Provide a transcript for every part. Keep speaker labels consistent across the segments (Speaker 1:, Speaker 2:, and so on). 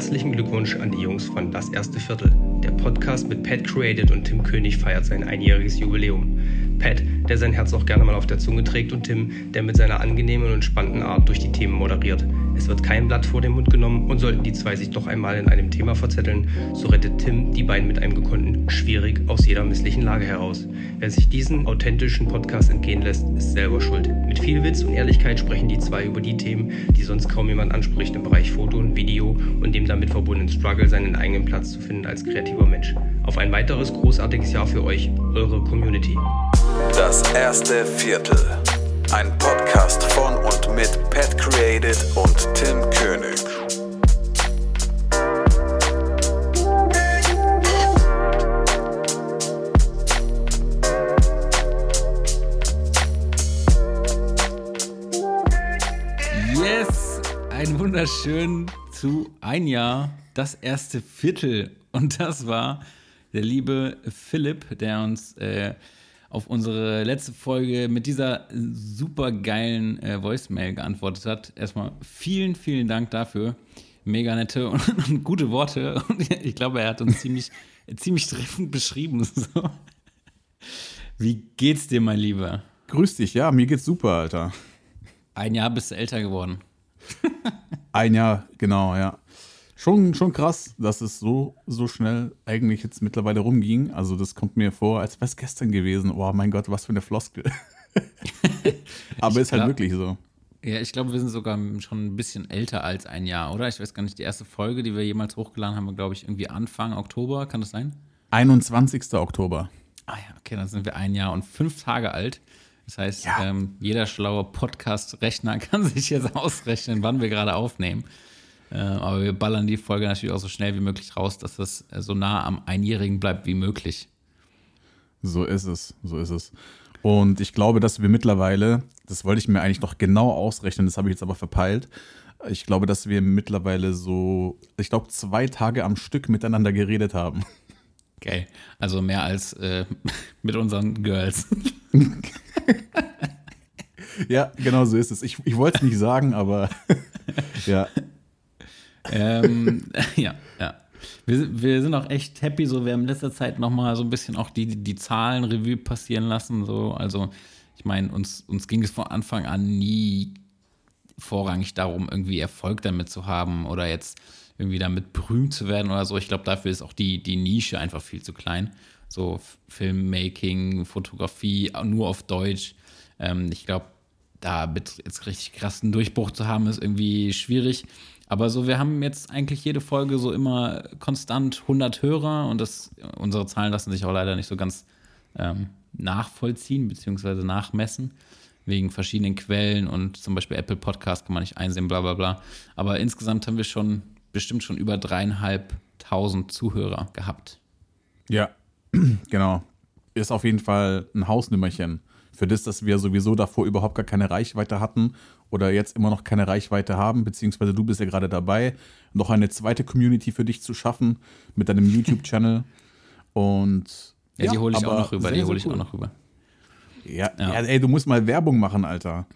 Speaker 1: Herzlichen Glückwunsch an die Jungs von Das erste Viertel. Der Podcast mit Pat Created und Tim König feiert sein einjähriges Jubiläum. Pat, der sein Herz auch gerne mal auf der Zunge trägt, und Tim, der mit seiner angenehmen und spannenden Art durch die Themen moderiert. Es wird kein Blatt vor den Mund genommen und sollten die zwei sich doch einmal in einem Thema verzetteln, so rettet Tim die beiden mit einem gekonnten schwierig aus jeder misslichen Lage heraus. Wer sich diesen authentischen Podcast entgehen lässt, ist selber schuld. Mit viel Witz und Ehrlichkeit sprechen die zwei über die Themen, die sonst kaum jemand anspricht im Bereich Foto und Video und dem damit verbundenen Struggle, seinen eigenen Platz zu finden als kreativer Mensch. Auf ein weiteres großartiges Jahr für euch, eure Community.
Speaker 2: Das erste Viertel. Ein Podcast von und mit Pat Created und Tim König.
Speaker 3: Yes, ein wunderschön zu ein Jahr, das erste Viertel. Und das war der liebe Philipp, der uns äh, auf unsere letzte Folge mit dieser super geilen äh, Voicemail geantwortet hat. Erstmal vielen, vielen Dank dafür. Mega nette und, und gute Worte. Und ich glaube, er hat uns ziemlich, ziemlich treffend beschrieben. So. Wie geht's dir, mein Lieber?
Speaker 4: Grüß dich, ja, mir geht's super, Alter.
Speaker 3: Ein Jahr bist du älter geworden.
Speaker 4: Ein Jahr, genau, ja. Schon, schon krass, dass es so, so schnell eigentlich jetzt mittlerweile rumging. Also, das kommt mir vor, als wäre es gestern gewesen. Oh mein Gott, was für eine Floskel. Aber ist halt wirklich so.
Speaker 3: Ja, ich glaube, wir sind sogar schon ein bisschen älter als ein Jahr, oder? Ich weiß gar nicht, die erste Folge, die wir jemals hochgeladen haben, war, glaube ich, irgendwie Anfang Oktober. Kann das sein?
Speaker 4: 21. Oktober.
Speaker 3: Ah ja, okay, dann sind wir ein Jahr und fünf Tage alt. Das heißt,
Speaker 4: Ja.
Speaker 3: ähm, jeder schlaue Podcast-Rechner kann sich jetzt ausrechnen, wann wir gerade aufnehmen. Äh, aber wir ballern die Folge natürlich auch so schnell wie möglich raus, dass das äh, so nah am Einjährigen bleibt wie möglich.
Speaker 4: So ist es, so ist es. Und ich glaube, dass wir mittlerweile, das wollte ich mir eigentlich noch genau ausrechnen, das habe ich jetzt aber verpeilt. Ich glaube, dass wir mittlerweile so, ich glaube, zwei Tage am Stück miteinander geredet haben.
Speaker 3: Okay, also mehr als äh, mit unseren Girls.
Speaker 4: Ja, genau so ist es. Ich, ich wollte es nicht sagen, aber ja.
Speaker 3: Ähm, ja, ja. Wir, wir sind auch echt happy, so wir haben in letzter Zeit nochmal so ein bisschen auch die, die Zahlen Revue passieren lassen. So. Also, ich meine, uns, uns ging es von Anfang an nie vorrangig darum, irgendwie Erfolg damit zu haben oder jetzt irgendwie damit berühmt zu werden oder so. Ich glaube, dafür ist auch die, die Nische einfach viel zu klein. So Filmmaking, Fotografie, nur auf Deutsch. Ähm, ich glaube, da jetzt richtig krassen Durchbruch zu haben, ist irgendwie schwierig. Aber so, wir haben jetzt eigentlich jede Folge so immer konstant 100 Hörer und das, unsere Zahlen lassen sich auch leider nicht so ganz ähm, nachvollziehen bzw. nachmessen wegen verschiedenen Quellen und zum Beispiel Apple Podcast kann man nicht einsehen, bla bla bla. Aber insgesamt haben wir schon bestimmt schon über dreieinhalbtausend Zuhörer gehabt.
Speaker 4: Ja, genau. Ist auf jeden Fall ein Hausnummerchen. Für das, dass wir sowieso davor überhaupt gar keine Reichweite hatten oder jetzt immer noch keine Reichweite haben, beziehungsweise du bist ja gerade dabei, noch eine zweite Community für dich zu schaffen mit deinem YouTube-Channel. Und
Speaker 3: Ja, die hole ich auch noch rüber,
Speaker 4: sehr,
Speaker 3: die hole ich
Speaker 4: cool.
Speaker 3: auch noch rüber.
Speaker 4: Ja,
Speaker 3: Ja.
Speaker 4: ja. ey, du musst mal Werbung machen, Alter.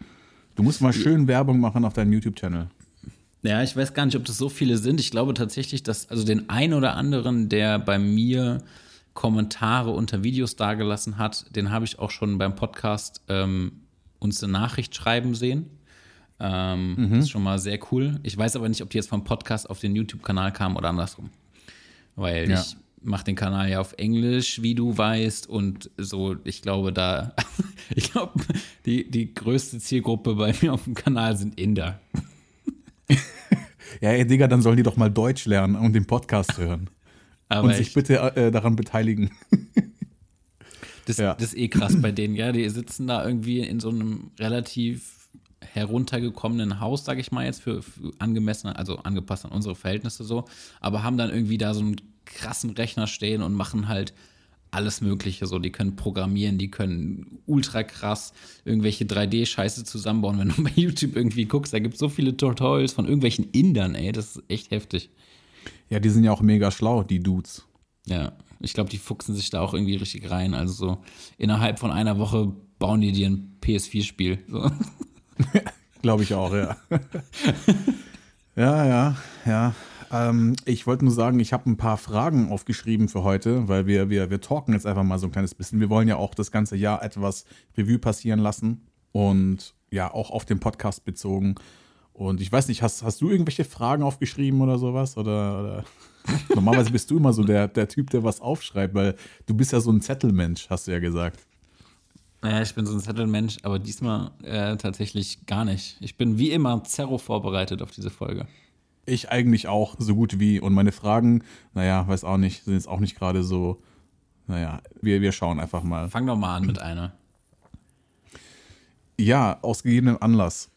Speaker 4: Du musst mal schön Werbung machen auf deinem YouTube-Channel.
Speaker 3: Ja, ich weiß gar nicht, ob das so viele sind. Ich glaube tatsächlich, dass also den einen oder anderen, der bei mir Kommentare unter Videos dagelassen hat, den habe ich auch schon beim Podcast ähm, uns eine Nachricht schreiben sehen. Ähm, Das ist schon mal sehr cool. Ich weiß aber nicht, ob die jetzt vom Podcast auf den YouTube-Kanal kamen oder andersrum. Weil
Speaker 4: Ja.
Speaker 3: ich mache den Kanal ja auf Englisch, wie du weißt. Und so, ich glaube, da, ich glaube, die, die größte Zielgruppe bei mir auf dem Kanal sind Inder.
Speaker 4: Ja, ey, Digga, dann sollen die doch mal Deutsch lernen und den Podcast hören.
Speaker 3: Aber
Speaker 4: und sich
Speaker 3: ich-
Speaker 4: bitte äh, daran beteiligen.
Speaker 3: Das,
Speaker 4: Ja.
Speaker 3: das ist eh krass bei denen, ja. Die sitzen da irgendwie in so einem relativ heruntergekommenen Haus, sage ich mal jetzt, für, für angemessen, also angepasst an unsere Verhältnisse so, aber haben dann irgendwie da so einen krassen Rechner stehen und machen halt alles Mögliche so. Die können programmieren, die können ultra krass irgendwelche 3D-Scheiße zusammenbauen. Wenn du bei YouTube irgendwie guckst, da gibt es so viele Tutorials von irgendwelchen Indern, ey. Das ist echt heftig.
Speaker 4: Ja, die sind ja auch mega schlau, die Dudes.
Speaker 3: Ja, ich glaube, die fuchsen sich da auch irgendwie richtig rein. Also so innerhalb von einer Woche bauen die dir ein PS4-Spiel. So.
Speaker 4: Glaube ich auch, ja. ja, ja, ja. ähm, ich wollte nur sagen, ich habe ein paar Fragen aufgeschrieben für heute, weil wir, wir, wir talken jetzt einfach mal so ein kleines bisschen. Wir wollen ja auch das ganze Jahr etwas Revue passieren lassen und ja, auch auf den Podcast bezogen. Und ich weiß nicht, hast, hast du irgendwelche Fragen aufgeschrieben oder sowas? Oder, oder? normalerweise bist du immer so der, der Typ, der was aufschreibt, weil du bist ja so ein Zettelmensch, hast du ja gesagt.
Speaker 3: Naja, ich bin so ein Zettelmensch, aber diesmal äh, tatsächlich gar nicht. Ich bin wie immer zerro vorbereitet auf diese Folge.
Speaker 4: Ich eigentlich auch so gut wie. Und meine Fragen, naja, weiß auch nicht, sind jetzt auch nicht gerade so. Naja, wir, wir schauen einfach mal.
Speaker 3: Fang doch mal an mit einer.
Speaker 4: Ja, aus gegebenem Anlass.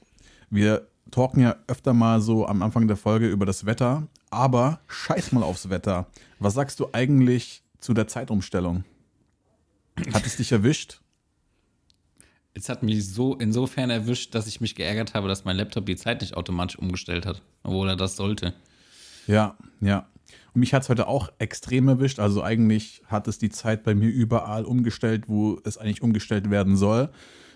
Speaker 4: Wir talken ja öfter mal so am Anfang der Folge über das Wetter, aber scheiß mal aufs Wetter. Was sagst du eigentlich zu der Zeitumstellung? Hat es dich erwischt?
Speaker 3: Es hat mich so insofern erwischt, dass ich mich geärgert habe, dass mein Laptop die Zeit nicht automatisch umgestellt hat, obwohl er das sollte.
Speaker 4: Ja, ja. Und mich hat es heute auch extrem erwischt. Also eigentlich hat es die Zeit bei mir überall umgestellt, wo es eigentlich umgestellt werden soll.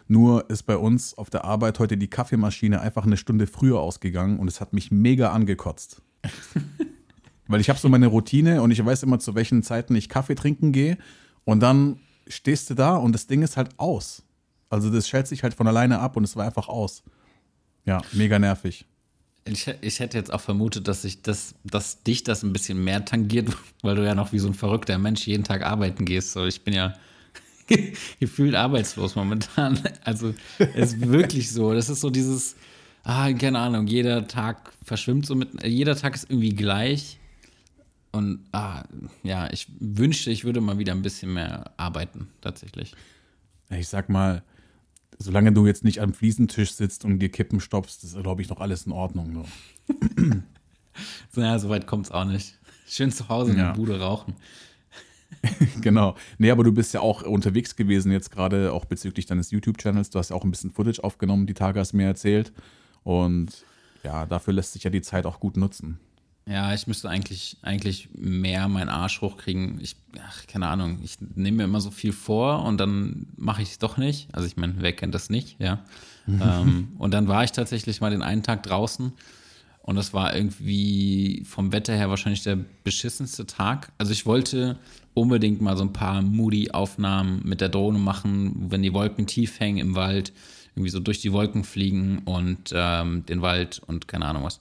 Speaker 4: Nur ist bei uns auf der Arbeit heute die Kaffeemaschine einfach eine Stunde früher ausgegangen und es hat mich mega angekotzt. Weil ich habe so meine Routine und ich weiß immer, zu welchen Zeiten ich Kaffee trinken gehe. Und dann stehst du da und das Ding ist halt aus. Also das schält sich halt von alleine ab und es war einfach aus. Ja, mega nervig.
Speaker 3: Ich, ich hätte jetzt auch vermutet, dass sich das, dass dich das ein bisschen mehr tangiert, weil du ja noch wie so ein verrückter Mensch jeden Tag arbeiten gehst. So, ich bin ja gefühlt arbeitslos momentan. Also es ist wirklich so. Das ist so dieses, ah, keine Ahnung, jeder Tag verschwimmt so mit, jeder Tag ist irgendwie gleich. Und ah, ja, ich wünschte, ich würde mal wieder ein bisschen mehr arbeiten, tatsächlich.
Speaker 4: Ich sag mal, solange du jetzt nicht am Fliesentisch sitzt und dir Kippen stopfst, ist, glaube ich, noch alles in Ordnung.
Speaker 3: So. naja, so weit kommt es auch nicht. Schön zu Hause in ja. der Bude rauchen.
Speaker 4: genau. Nee, aber du bist ja auch unterwegs gewesen jetzt gerade, auch bezüglich deines YouTube-Channels. Du hast ja auch ein bisschen Footage aufgenommen, die Tage hast du mir erzählt. Und ja, dafür lässt sich ja die Zeit auch gut nutzen.
Speaker 3: Ja, ich müsste eigentlich, eigentlich mehr meinen Arsch hochkriegen. Ich, ach, keine Ahnung, ich nehme mir immer so viel vor und dann mache ich es doch nicht. Also ich meine, wer kennt das nicht, ja. ähm, und dann war ich tatsächlich mal den einen Tag draußen und das war irgendwie vom Wetter her wahrscheinlich der beschissenste Tag. Also ich wollte unbedingt mal so ein paar Moody-Aufnahmen mit der Drohne machen, wenn die Wolken tief hängen im Wald, irgendwie so durch die Wolken fliegen und ähm, den Wald und keine Ahnung was.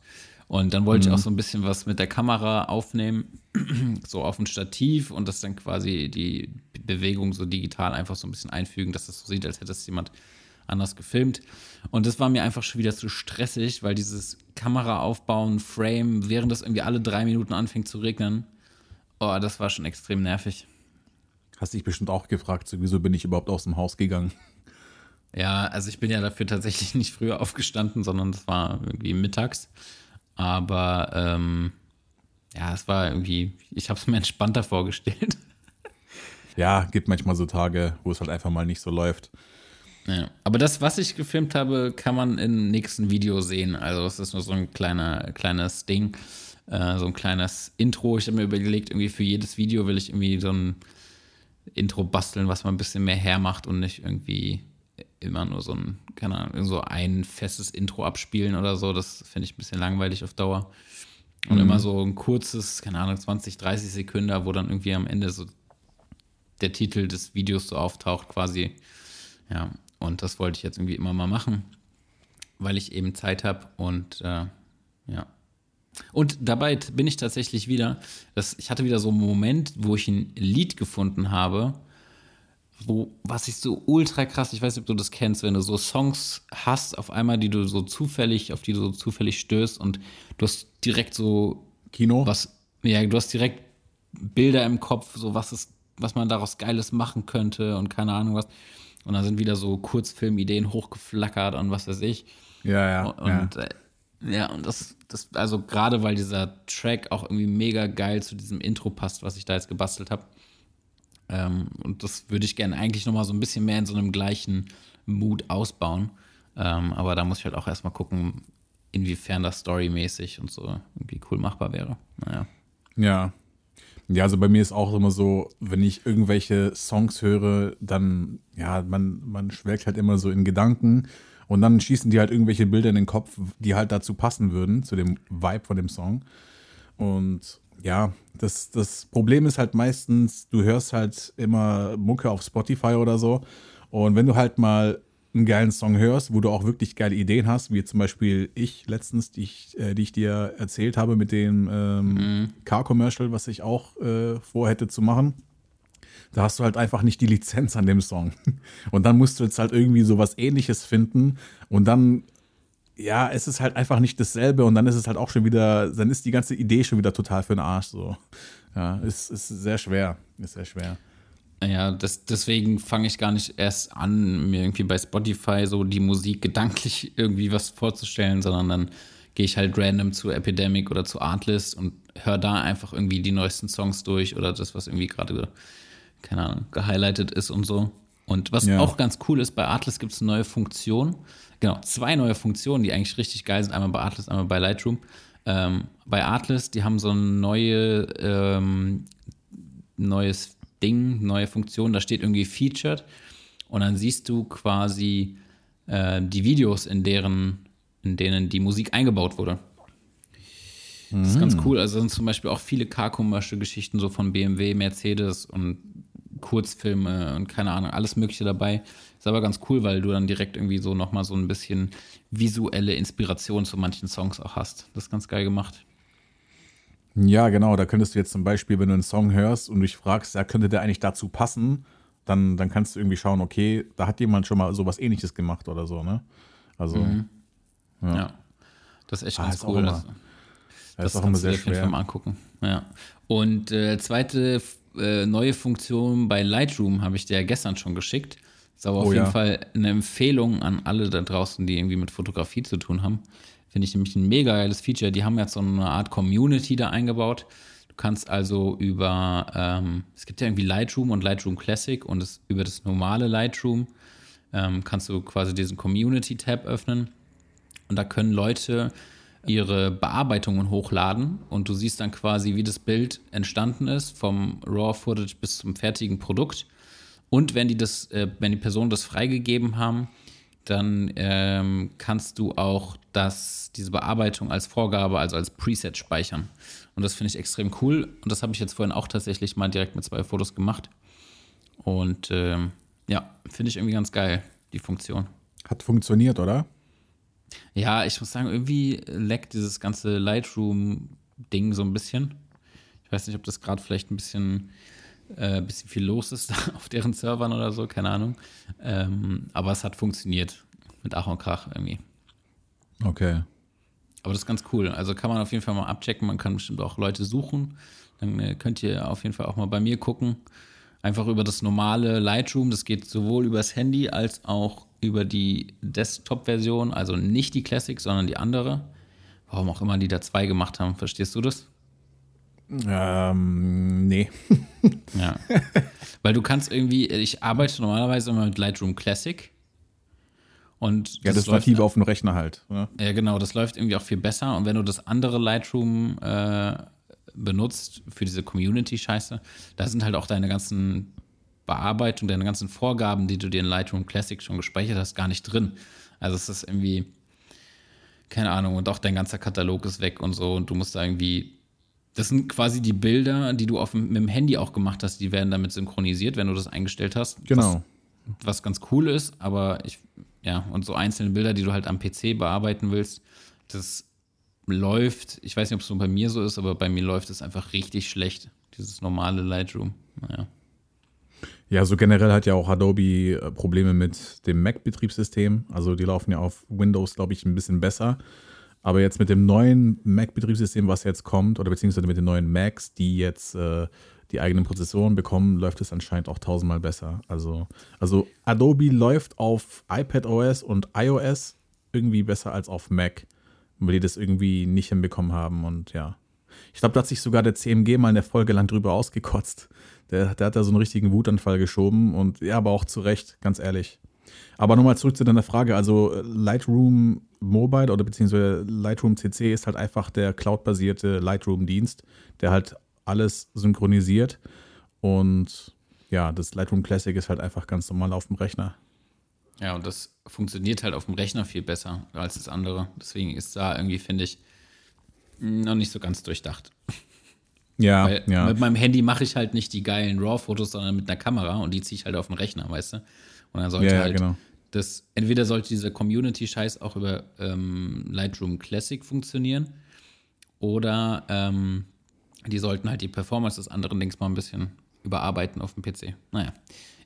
Speaker 3: Und dann wollte mhm. ich auch so ein bisschen was mit der Kamera aufnehmen, so auf ein Stativ und das dann quasi die Bewegung so digital einfach so ein bisschen einfügen, dass das so sieht, als hätte es jemand anders gefilmt. Und das war mir einfach schon wieder zu stressig, weil dieses Kamera aufbauen, Frame, während das irgendwie alle drei Minuten anfängt zu regnen, oh, das war schon extrem nervig.
Speaker 4: Hast dich bestimmt auch gefragt, so, wieso bin ich überhaupt aus dem Haus gegangen?
Speaker 3: Ja, also ich bin ja dafür tatsächlich nicht früher aufgestanden, sondern das war irgendwie mittags. Aber ähm, ja, es war irgendwie, ich habe es mir entspannter vorgestellt.
Speaker 4: Ja, gibt manchmal so Tage, wo es halt einfach mal nicht so läuft.
Speaker 3: Ja, aber das, was ich gefilmt habe, kann man im nächsten Video sehen. Also es ist nur so ein kleiner, kleines Ding, äh, so ein kleines Intro. Ich habe mir überlegt, irgendwie für jedes Video will ich irgendwie so ein Intro basteln, was man ein bisschen mehr hermacht und nicht irgendwie immer nur so ein, keine Ahnung, so ein festes Intro abspielen oder so. Das finde ich ein bisschen langweilig auf Dauer. Und mhm. immer so ein kurzes, keine Ahnung, 20, 30 Sekunden, wo dann irgendwie am Ende so der Titel des Videos so auftaucht, quasi. Ja, und das wollte ich jetzt irgendwie immer mal machen, weil ich eben Zeit habe und äh, ja. Und dabei bin ich tatsächlich wieder, das, ich hatte wieder so einen Moment, wo ich ein Lied gefunden habe, wo, was ich so ultra krass, ich weiß nicht, ob du das kennst, wenn du so Songs hast, auf einmal, die du so zufällig, auf die du so zufällig stößt und du hast direkt so
Speaker 4: Kino?
Speaker 3: Was, ja, du hast direkt Bilder im Kopf, so was ist, was man daraus Geiles machen könnte und keine Ahnung was. Und dann sind wieder so Kurzfilmideen hochgeflackert und was weiß ich.
Speaker 4: Ja, ja.
Speaker 3: Und ja, äh, ja und das, das, also gerade weil dieser Track auch irgendwie mega geil zu diesem Intro passt, was ich da jetzt gebastelt habe. Ähm, und das würde ich gerne eigentlich nochmal so ein bisschen mehr in so einem gleichen Mood ausbauen. Ähm, aber da muss ich halt auch erstmal gucken, inwiefern das storymäßig und so irgendwie cool machbar wäre. Naja.
Speaker 4: Ja. Ja, also bei mir ist auch immer so, wenn ich irgendwelche Songs höre, dann, ja, man, man schwelgt halt immer so in Gedanken und dann schießen die halt irgendwelche Bilder in den Kopf, die halt dazu passen würden, zu dem Vibe von dem Song. Und ja, das, das Problem ist halt meistens, du hörst halt immer Mucke auf Spotify oder so. Und wenn du halt mal einen geilen Song hörst, wo du auch wirklich geile Ideen hast, wie zum Beispiel ich letztens, die ich, äh, die ich dir erzählt habe mit dem ähm, mhm. Car-Commercial, was ich auch äh, vorhätte zu machen. Da hast du halt einfach nicht die Lizenz an dem Song. Und dann musst du jetzt halt irgendwie sowas ähnliches finden. Und dann, ja, es ist halt einfach nicht dasselbe. Und dann ist es halt auch schon wieder, dann ist die ganze Idee schon wieder total für den Arsch. So. Ja, ist, ist sehr schwer. Ist sehr schwer.
Speaker 3: Ja, das, deswegen fange ich gar nicht erst an, mir irgendwie bei Spotify so die Musik gedanklich irgendwie was vorzustellen, sondern dann gehe ich halt random zu Epidemic oder zu Artlist und höre da einfach irgendwie die neuesten Songs durch oder das, was irgendwie gerade, keine Ahnung, gehighlightet ist und so. Und was ja. auch ganz cool ist, bei Artlist gibt es eine neue Funktion. Genau, zwei neue Funktionen, die eigentlich richtig geil sind. Einmal bei Artlist, einmal bei Lightroom. Ähm, bei Artlist, die haben so ein neue, ähm, neues Ding, neue Funktion, da steht irgendwie featured und dann siehst du quasi äh, die Videos, in deren, in denen die Musik eingebaut wurde. Das ist ganz mhm. cool. Also sind zum Beispiel auch viele Car-Commercial-Geschichten so von BMW, Mercedes und Kurzfilme und keine Ahnung, alles Mögliche dabei. Ist aber ganz cool, weil du dann direkt irgendwie so nochmal so ein bisschen visuelle Inspiration zu manchen Songs auch hast. Das ist ganz geil gemacht.
Speaker 4: Ja, genau. Da könntest du jetzt zum Beispiel, wenn du einen Song hörst und dich fragst, ja, könnte der eigentlich dazu passen, dann, dann kannst du irgendwie schauen, okay, da hat jemand schon mal sowas ähnliches gemacht oder so, ne? Also. Mhm.
Speaker 3: Ja. ja. Das ist echt ah, ganz ist cool. Immer,
Speaker 4: das, das ist auch immer sehr schwer.
Speaker 3: Angucken. Ja. Und äh, zweite äh, neue Funktion bei Lightroom habe ich dir ja gestern schon geschickt. Ist aber oh, auf jeden ja. Fall eine Empfehlung an alle da draußen, die irgendwie mit Fotografie zu tun haben. Finde ich nämlich ein mega geiles Feature. Die haben jetzt so eine Art Community da eingebaut. Du kannst also über, ähm, es gibt ja irgendwie Lightroom und Lightroom Classic und es, über das normale Lightroom ähm, kannst du quasi diesen Community-Tab öffnen. Und da können Leute ihre Bearbeitungen hochladen und du siehst dann quasi, wie das Bild entstanden ist, vom RAW-Footage bis zum fertigen Produkt. Und wenn die das, äh, wenn die Personen das freigegeben haben, dann ähm, kannst du auch das, diese Bearbeitung als Vorgabe, also als Preset speichern. Und das finde ich extrem cool. Und das habe ich jetzt vorhin auch tatsächlich mal direkt mit zwei Fotos gemacht. Und ähm, ja, finde ich irgendwie ganz geil, die Funktion.
Speaker 4: Hat funktioniert, oder?
Speaker 3: Ja, ich muss sagen, irgendwie leckt dieses ganze Lightroom-Ding so ein bisschen. Ich weiß nicht, ob das gerade vielleicht ein bisschen äh, bisschen viel los ist auf deren Servern oder so, keine Ahnung. Ähm, aber es hat funktioniert mit Ach und Krach irgendwie.
Speaker 4: Okay.
Speaker 3: Aber das ist ganz cool. Also kann man auf jeden Fall mal abchecken. Man kann bestimmt auch Leute suchen. Dann äh, könnt ihr auf jeden Fall auch mal bei mir gucken. Einfach über das normale Lightroom. Das geht sowohl übers Handy als auch über die Desktop-Version. Also nicht die Classic, sondern die andere. Warum auch immer die da zwei gemacht haben. Verstehst du das?
Speaker 4: Ähm, nee.
Speaker 3: ja. Weil du kannst irgendwie, ich arbeite normalerweise immer mit Lightroom Classic. Und
Speaker 4: ja, das, das native auf dem Rechner halt.
Speaker 3: Oder? Ja, genau, das läuft irgendwie auch viel besser. Und wenn du das andere Lightroom äh, benutzt für diese Community-Scheiße, da sind halt auch deine ganzen Bearbeitungen, deine ganzen Vorgaben, die du dir in Lightroom Classic schon gespeichert hast, gar nicht drin. Also es ist irgendwie, keine Ahnung, und auch dein ganzer Katalog ist weg und so. Und du musst da irgendwie das sind quasi die Bilder, die du auf, mit dem Handy auch gemacht hast, die werden damit synchronisiert, wenn du das eingestellt hast.
Speaker 4: Genau.
Speaker 3: Was, was ganz cool ist, aber ich, ja, und so einzelne Bilder, die du halt am PC bearbeiten willst, das läuft, ich weiß nicht, ob es so bei mir so ist, aber bei mir läuft es einfach richtig schlecht, dieses normale Lightroom. Naja.
Speaker 4: Ja, so generell hat ja auch Adobe äh, Probleme mit dem Mac-Betriebssystem. Also die laufen ja auf Windows, glaube ich, ein bisschen besser. Aber jetzt mit dem neuen Mac-Betriebssystem, was jetzt kommt, oder beziehungsweise mit den neuen Macs, die jetzt äh, die eigenen Prozessoren bekommen, läuft es anscheinend auch tausendmal besser. Also, also Adobe läuft auf iPadOS und iOS irgendwie besser als auf Mac, weil die das irgendwie nicht hinbekommen haben. Und ja, ich glaube, da hat sich sogar der CMG mal eine Folge lang drüber ausgekotzt. Der, der hat da so einen richtigen Wutanfall geschoben und ja, aber auch zu Recht, ganz ehrlich. Aber nochmal zurück zu deiner Frage. Also Lightroom Mobile oder beziehungsweise Lightroom CC ist halt einfach der cloud-basierte Lightroom-Dienst, der halt alles synchronisiert. Und ja, das Lightroom Classic ist halt einfach ganz normal auf dem Rechner.
Speaker 3: Ja, und das funktioniert halt auf dem Rechner viel besser als das andere. Deswegen ist da irgendwie, finde ich, Noch nicht so ganz durchdacht.
Speaker 4: Ja,
Speaker 3: Weil
Speaker 4: ja.
Speaker 3: mit meinem Handy mache ich halt nicht die geilen RAW-Fotos, sondern mit einer Kamera und die ziehe ich halt auf den Rechner, weißt du? Und dann sollte
Speaker 4: Ja, ja,
Speaker 3: halt
Speaker 4: genau.
Speaker 3: das, entweder sollte dieser Community-Scheiß auch über ähm, Lightroom Classic funktionieren oder ähm, die sollten halt die Performance des anderen Dings mal ein bisschen überarbeiten auf dem PC. Naja,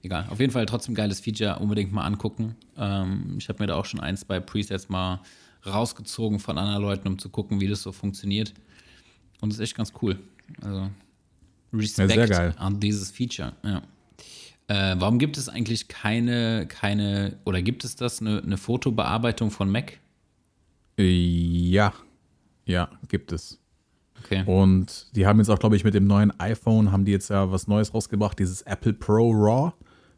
Speaker 3: egal. Auf jeden Fall trotzdem geiles Feature, unbedingt mal angucken. Ähm, ich habe mir da auch schon ein, zwei Presets mal rausgezogen von anderen Leuten, um zu gucken, wie das so funktioniert. Und das ist echt ganz cool. Also Respekt
Speaker 4: sehr geil.
Speaker 3: an dieses Feature. Ja. Äh, warum gibt es eigentlich keine, keine, oder gibt es das, eine, eine Fotobearbeitung von Mac?
Speaker 4: Ja, ja, gibt es.
Speaker 3: Okay.
Speaker 4: Und die haben jetzt auch, glaube ich, mit dem neuen iPhone haben die jetzt ja was Neues rausgebracht, dieses Apple Pro RAW.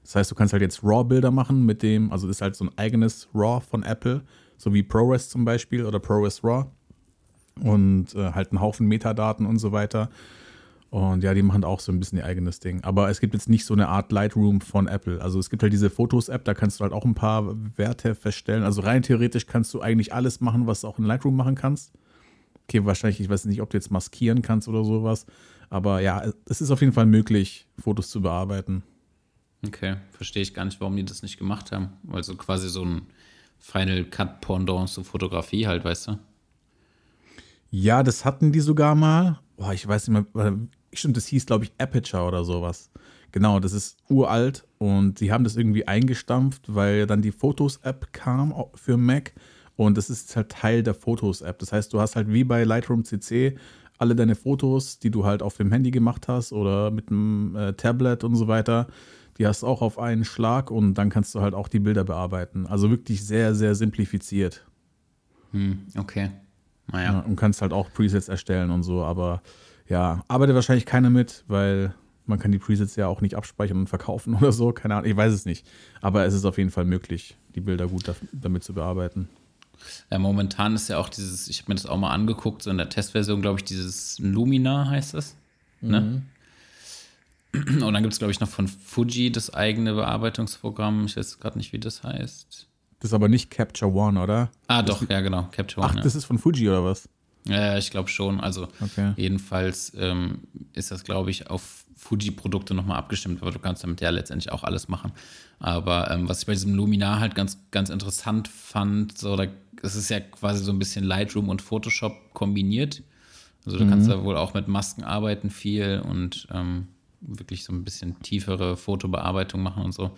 Speaker 4: Das heißt, du kannst halt jetzt RAW-Bilder machen mit dem, also das ist halt so ein eigenes RAW von Apple, so wie ProRes zum Beispiel oder ProRes RAW. Und äh, halt einen Haufen Metadaten und so weiter. Und ja, die machen auch so ein bisschen ihr eigenes Ding. Aber es gibt jetzt nicht so eine Art Lightroom von Apple. Also es gibt halt diese Fotos-App, da kannst du halt auch ein paar Werte feststellen. Also rein theoretisch kannst du eigentlich alles machen, was du auch in Lightroom machen kannst. Okay, wahrscheinlich, ich weiß nicht, ob du jetzt maskieren kannst oder sowas. Aber ja, es ist auf jeden Fall möglich, Fotos zu bearbeiten.
Speaker 3: Okay, verstehe ich gar nicht, warum die das nicht gemacht haben. Weil so quasi so ein Final Cut Pendant zur Fotografie halt, weißt du?
Speaker 4: Ja, das hatten die sogar mal. Boah, ich weiß nicht mehr. Stimmt, das hieß, glaube ich, Aperture oder sowas. Genau, das ist uralt und sie haben das irgendwie eingestampft, weil dann die Fotos-App kam für Mac und das ist halt Teil der Fotos-App. Das heißt, du hast halt wie bei Lightroom CC alle deine Fotos, die du halt auf dem Handy gemacht hast oder mit einem äh, Tablet und so weiter, die hast du auch auf einen Schlag und dann kannst du halt auch die Bilder bearbeiten. Also wirklich sehr, sehr simplifiziert.
Speaker 3: Hm, okay. Naja.
Speaker 4: Ja, und kannst halt auch Presets erstellen und so, aber ja, arbeitet wahrscheinlich keiner mit, weil man kann die Presets ja auch nicht abspeichern und verkaufen oder so, keine Ahnung, ich weiß es nicht. Aber es ist auf jeden Fall möglich, die Bilder gut damit zu bearbeiten.
Speaker 3: Ja, momentan ist ja auch dieses, ich habe mir das auch mal angeguckt, so in der Testversion, glaube ich, dieses Lumina heißt das. Ne? Und dann gibt es, glaube ich, noch von Fuji das eigene Bearbeitungsprogramm. Ich weiß gerade nicht, wie das heißt.
Speaker 4: Das ist aber nicht Capture One, oder?
Speaker 3: Ah, doch, ja, genau. Capture
Speaker 4: Ach,
Speaker 3: One. ja.
Speaker 4: das ist von Fuji oder was?
Speaker 3: Ja, ich glaube schon. Also
Speaker 4: Okay.
Speaker 3: jedenfalls ähm, ist das, glaube ich, auf Fuji-Produkte nochmal abgestimmt, aber du kannst damit ja letztendlich auch alles machen. Aber ähm, was ich bei diesem Luminar halt ganz, ganz interessant fand, so, da, das ist ja quasi so ein bisschen Lightroom und Photoshop kombiniert. Also du kannst da wohl auch mit Masken arbeiten viel und ähm, wirklich so ein bisschen tiefere Fotobearbeitung machen und so.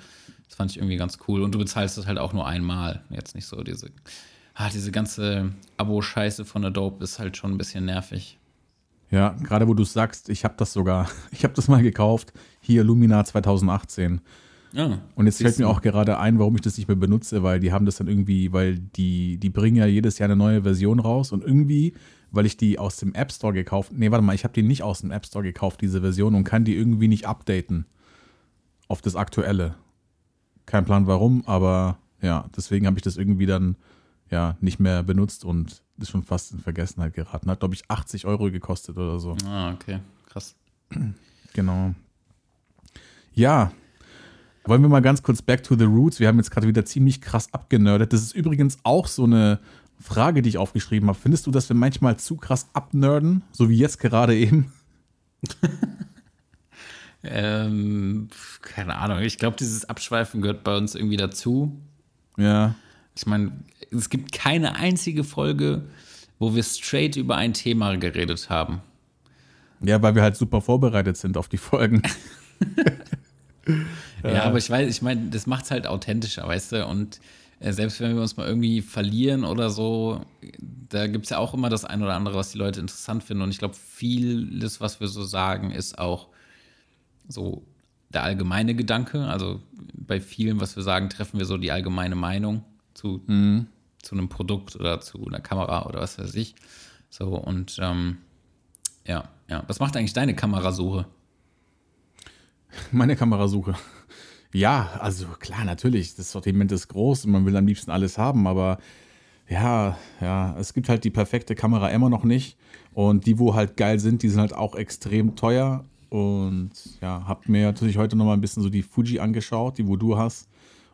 Speaker 3: Das fand ich irgendwie ganz cool. Und du bezahlst das halt auch nur einmal. Jetzt nicht so diese, ah, diese ganze Abo-Scheiße von Adobe ist halt schon ein bisschen nervig.
Speaker 4: Ja, gerade wo du es sagst, ich habe das sogar, ich habe das mal gekauft, hier Lumina 2018.
Speaker 3: Ja.
Speaker 4: Und jetzt fällt mir auch gerade ein, warum ich das nicht mehr benutze, weil die haben das dann irgendwie, weil die, die bringen ja jedes Jahr eine neue Version raus und irgendwie, weil ich die aus dem App Store gekauft, nee, warte mal, ich habe die nicht aus dem App Store gekauft, diese Version, und kann die irgendwie nicht updaten auf das aktuelle. Kein Plan warum, aber ja, deswegen habe ich das irgendwie dann ja nicht mehr benutzt und ist schon fast in Vergessenheit geraten. Hat, glaube ich, 80 Euro gekostet oder so.
Speaker 3: Ah, okay. Krass.
Speaker 4: Genau. Ja. Wollen wir mal ganz kurz back to the roots? Wir haben jetzt gerade wieder ziemlich krass abgenördet. Das ist übrigens auch so eine Frage, die ich aufgeschrieben habe. Findest du, dass wir manchmal zu krass abnörden? So wie jetzt gerade eben?
Speaker 3: Ähm, keine Ahnung. Ich glaube, dieses Abschweifen gehört bei uns irgendwie dazu.
Speaker 4: Ja.
Speaker 3: Ich meine, es gibt keine einzige Folge, wo wir straight über ein Thema geredet haben.
Speaker 4: Ja, weil wir halt super vorbereitet sind auf die Folgen.
Speaker 3: Ja, aber ich weiß, ich meine, das macht es halt authentischer, weißt du? Und äh, selbst wenn wir uns mal irgendwie verlieren oder so, da gibt es ja auch immer das ein oder andere, was die Leute interessant finden. Und ich glaube, vieles, was wir so sagen, ist auch so der allgemeine Gedanke. Also bei vielen, was wir sagen, treffen wir so die allgemeine Meinung zu, zu einem Produkt oder zu einer Kamera oder was weiß ich. So, und ähm, ja, ja. Was macht eigentlich deine Kamerasuche?
Speaker 4: Meine Kamerasuche. Ja, also klar, natürlich, das Sortiment ist groß und man will am liebsten alles haben, aber ja, ja, es gibt halt die perfekte Kamera immer noch nicht. Und die, wo halt geil sind, die sind halt auch extrem teuer. Und ja, hab mir natürlich heute nochmal ein bisschen so die Fuji angeschaut, die wo du hast.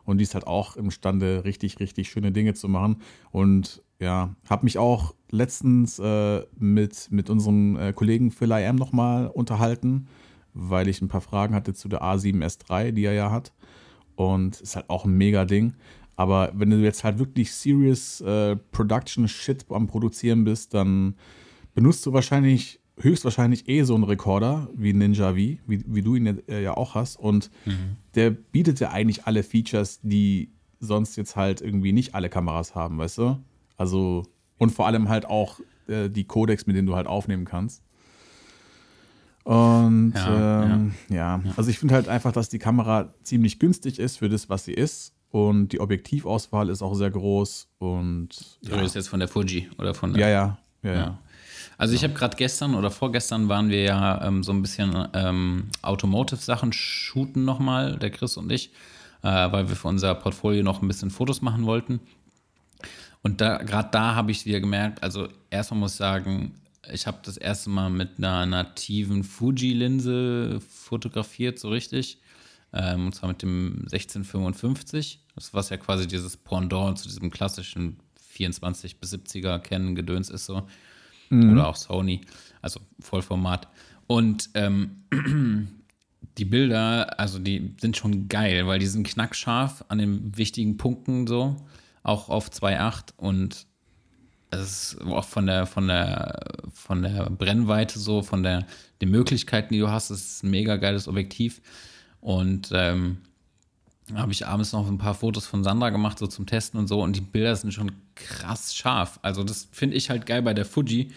Speaker 4: Und die ist halt auch imstande, richtig, richtig schöne Dinge zu machen. Und ja, habe mich auch letztens äh, mit, mit unserem äh, Kollegen Phil IM nochmal unterhalten, weil ich ein paar Fragen hatte zu der A7S3, die er ja hat. Und ist halt auch ein mega Ding. Aber wenn du jetzt halt wirklich serious äh, Production Shit am Produzieren bist, dann benutzt du wahrscheinlich, höchstwahrscheinlich eh so einen Rekorder wie Ninja V, wie, wie du ihn ja, ja auch hast. Und mhm. der bietet ja eigentlich alle Features, die sonst jetzt halt irgendwie nicht alle Kameras haben, weißt du? Also, und vor allem halt auch äh, die Codecs, mit denen du halt aufnehmen kannst. Und ja, ähm, ja. ja. also ich finde halt einfach, dass die Kamera ziemlich günstig ist für das, was sie ist. Und die Objektivauswahl ist auch sehr groß. Und
Speaker 3: du ja. redest jetzt von der Fuji oder von
Speaker 4: der. Ja, ja. ja, ja.
Speaker 3: Also ich habe gerade gestern oder vorgestern waren wir ja ähm, so ein bisschen ähm, Automotive-Sachen shooten nochmal, der Chris und ich, äh, weil wir für unser Portfolio noch ein bisschen Fotos machen wollten. Und da gerade da habe ich wieder gemerkt, also erstmal muss ich sagen, ich habe das erste Mal mit einer nativen Fuji-Linse fotografiert, so richtig. Ähm, und zwar mit dem 1655. Das was ja quasi dieses Pendant zu diesem klassischen 24 bis 70er Canon-Gedöns ist so. Mhm. Oder auch Sony, also Vollformat. Und ähm, die Bilder, also die sind schon geil, weil die sind knackscharf an den wichtigen Punkten so, auch auf 2.8 und es ist auch von der, von der, von der Brennweite so, von der, den Möglichkeiten, die du hast, ist ein mega geiles Objektiv. Und ähm, habe ich abends noch ein paar Fotos von Sandra gemacht, so zum Testen und so. Und die Bilder sind schon krass scharf. Also, das finde ich halt geil bei der Fuji.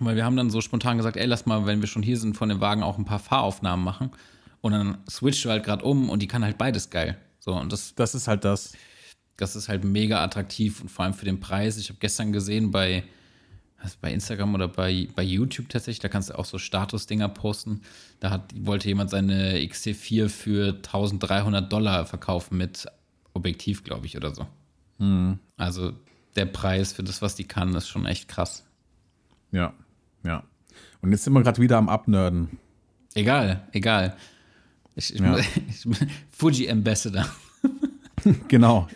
Speaker 3: Weil wir haben dann so spontan gesagt, ey, lass mal, wenn wir schon hier sind, von dem Wagen auch ein paar Fahraufnahmen machen. Und dann switcht du halt gerade um und die kann halt beides geil. So, und das,
Speaker 4: das ist halt das.
Speaker 3: Das ist halt mega attraktiv und vor allem für den Preis. Ich habe gestern gesehen bei, bei Instagram oder bei, bei YouTube tatsächlich, da kannst du auch so Status-Dinger posten. Da hat, wollte jemand seine XT4 für 1300 Dollar verkaufen mit Objektiv, glaube ich, oder so. Mhm. Also der Preis für das, was die kann, ist schon echt krass.
Speaker 4: Ja, ja. Und jetzt sind wir gerade wieder am Abnörden.
Speaker 3: Egal, egal. Ich, ich, ja. ich Fuji Ambassador.
Speaker 4: genau.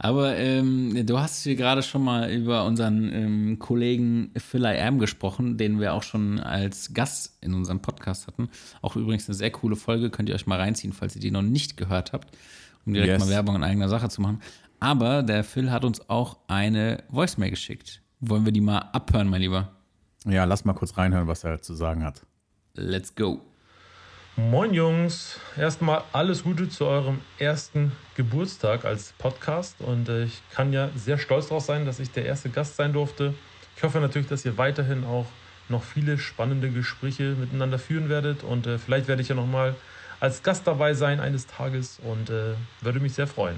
Speaker 3: Aber ähm, du hast hier gerade schon mal über unseren ähm, Kollegen Phil I Am gesprochen, den wir auch schon als Gast in unserem Podcast hatten. Auch übrigens eine sehr coole Folge, könnt ihr euch mal reinziehen, falls ihr die noch nicht gehört habt, um direkt yes. mal Werbung in eigener Sache zu machen. Aber der Phil hat uns auch eine Voicemail geschickt. Wollen wir die mal abhören, mein Lieber?
Speaker 4: Ja, lass mal kurz reinhören, was er zu sagen hat.
Speaker 3: Let's go.
Speaker 5: Moin Jungs, erstmal alles Gute zu eurem ersten Geburtstag als Podcast und äh, ich kann ja sehr stolz darauf sein, dass ich der erste Gast sein durfte. Ich hoffe natürlich, dass ihr weiterhin auch noch viele spannende Gespräche miteinander führen werdet und äh, vielleicht werde ich ja nochmal als Gast dabei sein eines Tages und äh, würde mich sehr freuen.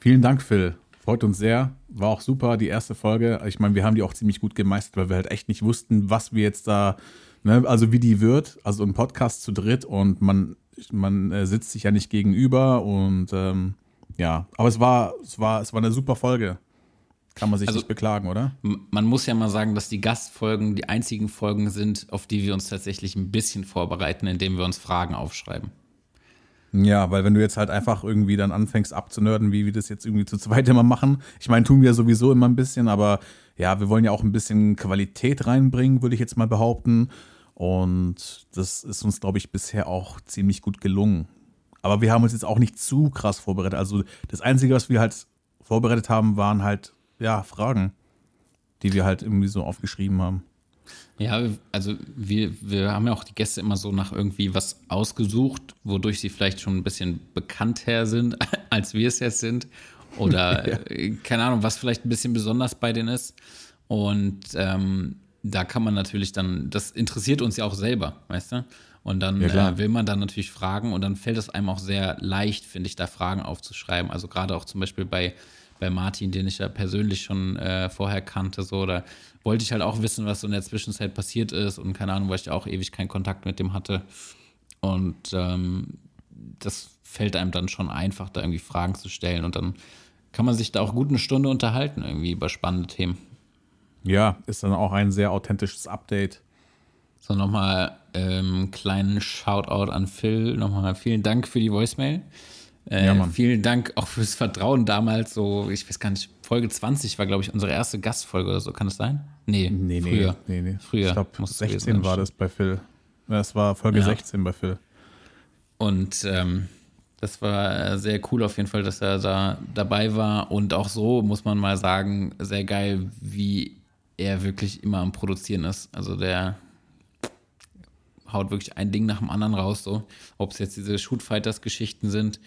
Speaker 4: Vielen Dank, Phil. Freut uns sehr. War auch super, die erste Folge. Ich meine, wir haben die auch ziemlich gut gemeistert, weil wir halt echt nicht wussten, was wir jetzt da Ne, also wie die wird, also ein Podcast zu dritt und man, man äh, sitzt sich ja nicht gegenüber und ähm, ja, aber es war, es war, es war eine super Folge. Kann man sich also, nicht beklagen, oder?
Speaker 3: Man muss ja mal sagen, dass die Gastfolgen die einzigen Folgen sind, auf die wir uns tatsächlich ein bisschen vorbereiten, indem wir uns Fragen aufschreiben.
Speaker 4: Ja, weil wenn du jetzt halt einfach irgendwie dann anfängst abzunörden, wie wir das jetzt irgendwie zu zweit immer machen. Ich meine, tun wir sowieso immer ein bisschen, aber ja, wir wollen ja auch ein bisschen Qualität reinbringen, würde ich jetzt mal behaupten. Und das ist uns, glaube ich, bisher auch ziemlich gut gelungen. Aber wir haben uns jetzt auch nicht zu krass vorbereitet. Also das Einzige, was wir halt vorbereitet haben, waren halt, ja, Fragen, die wir halt irgendwie so aufgeschrieben haben.
Speaker 3: Ja, also wir, wir haben ja auch die Gäste immer so nach irgendwie was ausgesucht, wodurch sie vielleicht schon ein bisschen bekannter sind, als wir es jetzt sind. Oder ja. Äh, keine Ahnung, was vielleicht ein bisschen besonders bei denen ist. Und ähm, da kann man natürlich dann, das interessiert uns ja auch selber, weißt du? Und dann ja, äh, will man dann natürlich fragen und dann fällt es einem auch sehr leicht, finde ich, da Fragen aufzuschreiben. Also gerade auch zum Beispiel bei, bei Martin, den ich ja persönlich schon äh, vorher kannte, so, da wollte ich halt auch wissen, was so in der Zwischenzeit passiert ist und keine Ahnung, weil ich auch ewig keinen Kontakt mit dem hatte. Und ähm, das fällt einem dann schon einfach, da irgendwie Fragen zu stellen und dann kann man sich da auch gut eine Stunde unterhalten, irgendwie über spannende Themen.
Speaker 4: Ja, ist dann auch ein sehr authentisches Update.
Speaker 3: So, nochmal ähm, kleinen Shoutout an Phil. Nochmal vielen Dank für die Voicemail. Äh,
Speaker 4: Ja, Mann.
Speaker 3: vielen Dank auch fürs Vertrauen damals. So, ich weiß gar nicht, Folge 20 war, glaube ich, unsere erste Gastfolge oder so. Kann das sein? Nee,
Speaker 4: Nee, nee,
Speaker 3: früher.
Speaker 4: nee, nee.
Speaker 3: Früher
Speaker 4: Ich glaube,
Speaker 3: muss es
Speaker 4: 16
Speaker 3: gewesen
Speaker 4: war das bei Phil. Ja, Es war Folge
Speaker 3: Ja.
Speaker 4: 16 bei Phil.
Speaker 3: Und ähm, das war sehr cool auf jeden Fall, dass er da dabei war. Und auch so, muss man mal sagen, sehr geil, wie er wirklich immer am Produzieren ist. Also der haut wirklich ein Ding nach dem anderen raus, so. Ob es jetzt diese Shootfighters-Geschichten sind,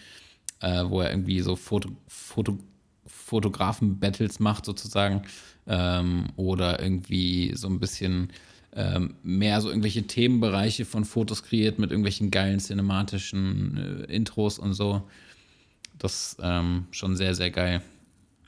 Speaker 3: äh, wo er irgendwie so Foto, Foto, Fotografen-Battles macht, sozusagen, ähm, oder irgendwie so ein bisschen ähm, mehr so irgendwelche Themenbereiche von Fotos kreiert mit irgendwelchen geilen cinematischen äh, Intros und so. Das ähm, schon sehr, sehr geil.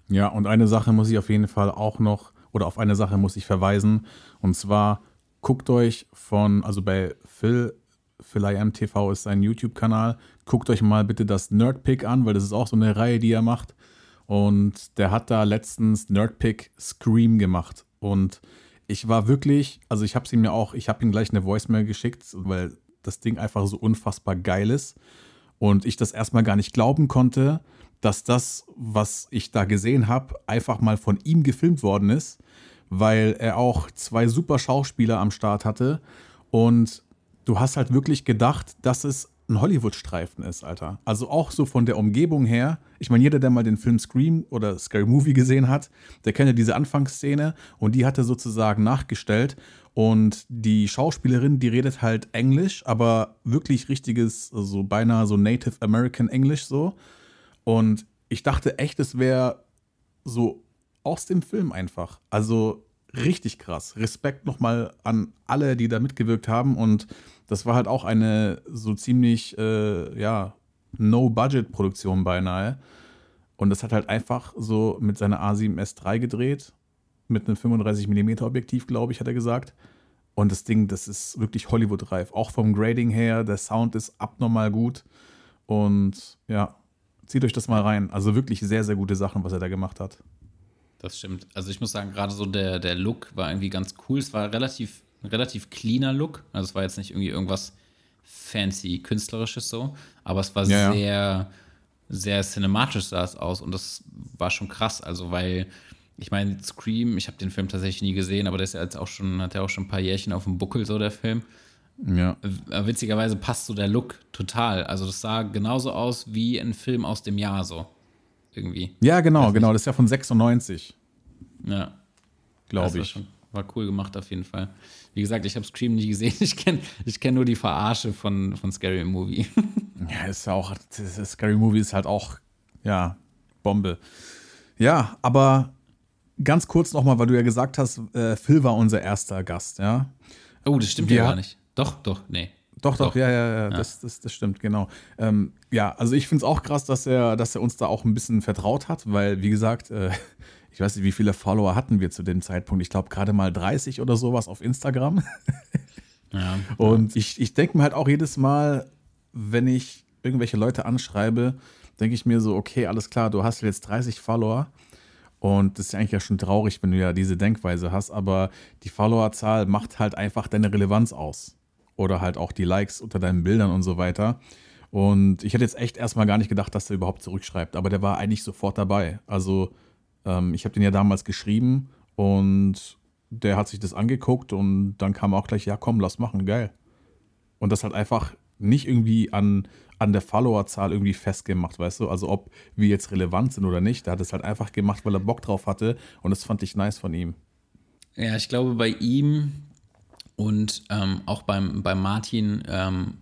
Speaker 4: Ja, und eine Sache muss ich auf jeden Fall auch noch, oder auf eine Sache muss ich verweisen. Und zwar guckt euch von, also bei Phil, Phil IM TV ist sein YouTube-Kanal, guckt euch mal bitte das Nerdpick an, weil das ist auch so eine Reihe, die er macht. Und der hat da letztens Nerdpick Scream gemacht. Und ich war wirklich, also ich habe ihm ja auch, ich habe ihm gleich eine Voicemail geschickt, weil das Ding einfach so unfassbar geil ist. Und ich das erstmal gar nicht glauben konnte, dass das, was ich da gesehen habe, einfach mal von ihm gefilmt worden ist, weil er auch zwei super Schauspieler am Start hatte. Und du hast halt wirklich gedacht, dass es ein Hollywood-Streifen ist, Alter. Also auch so von der Umgebung her. Ich meine, jeder, der mal den Film Scream oder Scary Movie gesehen hat, der kennt ja diese Anfangsszene und die hat er sozusagen nachgestellt. Und die Schauspielerin, die redet halt Englisch, aber wirklich richtiges, so also beinahe so Native American English so. Und ich dachte echt, es wäre so aus dem Film einfach. Also richtig krass. Respekt nochmal an alle, die da mitgewirkt haben. Und das war halt auch eine so ziemlich, äh, ja, No-Budget-Produktion beinahe. Und das hat halt einfach so mit seiner A7S III gedreht. Mit einem 35mm Objektiv, glaube ich, hat er gesagt. Und das Ding, das ist wirklich Hollywood-reif. Auch vom Grading her, der Sound ist abnormal gut. Und ja, zieht euch das mal rein. Also wirklich sehr, sehr gute Sachen, was er da gemacht hat.
Speaker 3: Das stimmt. Also ich muss sagen, gerade so der, der Look war irgendwie ganz cool. Es war relativ, ein relativ cleaner Look. Also es war jetzt nicht irgendwie irgendwas fancy, künstlerisches so, aber es war
Speaker 4: Ja, ja.
Speaker 3: sehr, sehr cinematisch sah es aus und das war schon krass. Also weil, ich meine, Scream, ich habe den Film tatsächlich nie gesehen, aber der ist ja jetzt auch schon, hat ja auch schon ein paar Jährchen auf dem Buckel, so der Film.
Speaker 4: Ja.
Speaker 3: Äh, Witzigerweise passt so der Look total. Also das sah genauso aus wie ein Film aus dem Jahr so. Irgendwie.
Speaker 4: Ja, genau, genau. Das ist ja von 96,
Speaker 3: Ja.
Speaker 4: glaube
Speaker 3: war
Speaker 4: ich.
Speaker 3: schon- War cool gemacht auf jeden Fall. Wie gesagt, ich habe Scream nie gesehen. Ich kenne ich kenn nur die Verarsche von, von Scary Movie.
Speaker 4: Ja, ist ja auch, das Scary Movie ist halt auch, ja, Bombe. Ja, aber ganz kurz nochmal, weil du ja gesagt hast, äh, Phil war unser erster Gast, ja.
Speaker 3: Oh, das stimmt
Speaker 4: Wir
Speaker 3: ja gar nicht. Doch, doch, nee.
Speaker 4: Doch, doch,
Speaker 3: Doch.
Speaker 4: ja, ja, ja, Das, das, das stimmt, genau. Ähm, ja, also ich finde es auch krass, dass er, dass er uns da auch ein bisschen vertraut hat, weil, wie gesagt, äh, ich weiß nicht, wie viele Follower hatten wir zu dem Zeitpunkt. Ich glaube, gerade mal 30 oder sowas auf Instagram.
Speaker 3: Ja.
Speaker 4: Und ich, ich denke mir halt auch jedes Mal, wenn ich irgendwelche Leute anschreibe, denke ich mir so, okay, alles klar, du hast jetzt 30 Follower. Und das ist ja eigentlich ja schon traurig, wenn du ja diese Denkweise hast, aber die Followerzahl macht halt einfach deine Relevanz aus. Oder halt auch die Likes unter deinen Bildern und so weiter. Und ich hätte jetzt echt erstmal gar nicht gedacht, dass er überhaupt zurückschreibt, aber der war eigentlich sofort dabei. Also ähm, ich habe den ja damals geschrieben und der hat sich das angeguckt und dann kam auch gleich, ja komm, lass machen, geil. Und das halt einfach nicht irgendwie an, an der Followerzahl irgendwie festgemacht, weißt du? Also ob wir jetzt relevant sind oder nicht. Der hat es halt einfach gemacht, weil er Bock drauf hatte und das fand ich nice von ihm.
Speaker 3: Ja, ich glaube, bei ihm und ähm, auch beim, bei Martin ähm,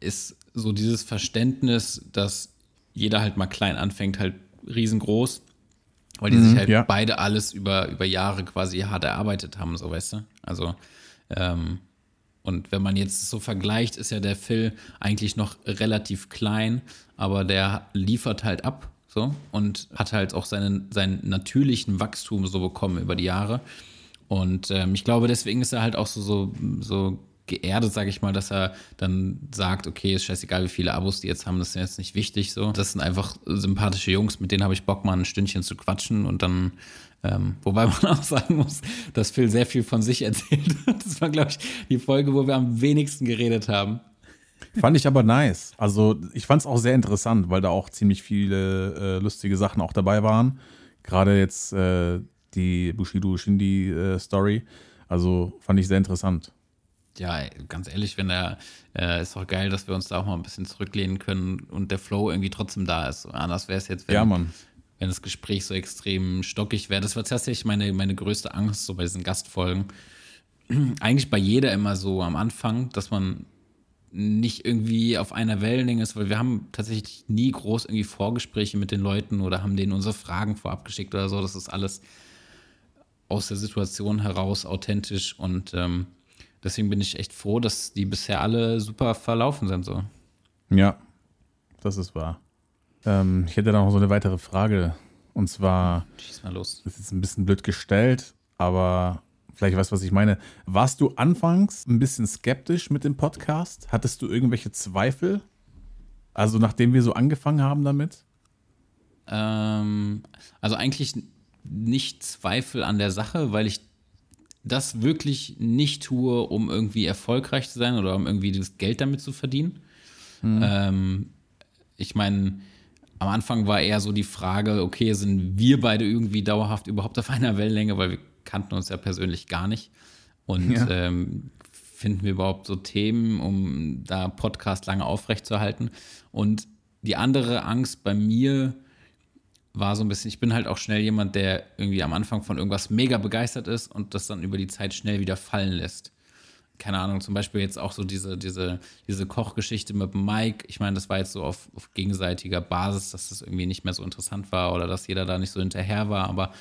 Speaker 3: ist so dieses Verständnis, dass jeder halt mal klein anfängt, halt riesengroß, weil die sich halt
Speaker 4: ja.
Speaker 3: beide alles über, über Jahre quasi hart erarbeitet haben, so weißt du. Also, ähm, und wenn man jetzt so vergleicht, ist ja der Phil eigentlich noch relativ klein, aber der liefert halt ab so und hat halt auch seinen, seinen natürlichen Wachstum so bekommen über die Jahre. Und ähm, ich glaube, deswegen ist er halt auch so, so, so geerdet, sage ich mal, dass er dann sagt, okay, ist scheißegal, wie viele Abos die jetzt haben, das ist jetzt nicht wichtig so. Das sind einfach sympathische Jungs, mit denen habe ich Bock, mal ein Stündchen zu quatschen und dann, ähm, wobei man auch sagen muss, dass Phil sehr viel von sich erzählt hat. Das war, glaube ich, die Folge, wo wir am wenigsten geredet haben.
Speaker 4: Fand ich aber nice. Also ich fand es auch sehr interessant, weil da auch ziemlich viele äh, lustige Sachen auch dabei waren. Gerade jetzt äh, die Bushido Shindy äh. Also fand ich sehr interessant.
Speaker 3: Ja, ganz ehrlich, wenn er äh, ist doch geil, dass wir uns da auch mal ein bisschen zurücklehnen können und der Flow irgendwie trotzdem da ist. Anders wäre es jetzt, wenn,
Speaker 4: ja,
Speaker 3: wenn das Gespräch so extrem stockig wäre. Das war tatsächlich meine, meine größte Angst so bei diesen Gastfolgen. Eigentlich bei jeder immer so am Anfang, dass man nicht irgendwie auf einer Wellenlänge ist, weil wir haben tatsächlich nie groß irgendwie Vorgespräche mit den Leuten oder haben denen unsere Fragen vorab geschickt oder so. Das ist alles aus der Situation heraus authentisch und ähm, deswegen bin ich echt froh, dass die bisher alle super verlaufen sind. So.
Speaker 4: Ja, das ist wahr. Ähm, ich hätte da noch so eine weitere Frage und zwar,
Speaker 3: Schieß mal los.
Speaker 4: das ist jetzt ein bisschen blöd gestellt, aber vielleicht weißt du, was ich meine. Warst du anfangs ein bisschen skeptisch mit dem Podcast? Hattest du irgendwelche Zweifel? Also nachdem wir so angefangen haben damit?
Speaker 3: Ähm, also eigentlich nicht Zweifel an der Sache, weil ich das wirklich nicht tue, um irgendwie erfolgreich zu sein oder um irgendwie das Geld damit zu verdienen. Ähm, ich meine, am Anfang war eher so die Frage, okay, sind wir beide irgendwie dauerhaft überhaupt auf einer Wellenlänge, weil wir kannten uns ja persönlich gar nicht. Und
Speaker 4: Ja.
Speaker 3: ähm, finden wir überhaupt so Themen, um da Podcast lange aufrechtzuerhalten? Und die andere Angst bei mir war so ein bisschen, ich bin halt auch schnell jemand, der irgendwie am Anfang von irgendwas mega begeistert ist und das dann über die Zeit schnell wieder fallen lässt. Keine Ahnung, zum Beispiel jetzt auch so diese, diese, diese Kochgeschichte mit Mike. Ich meine, das war jetzt so auf, auf gegenseitiger Basis, dass das irgendwie nicht mehr so interessant war oder dass jeder da nicht so hinterher war, aber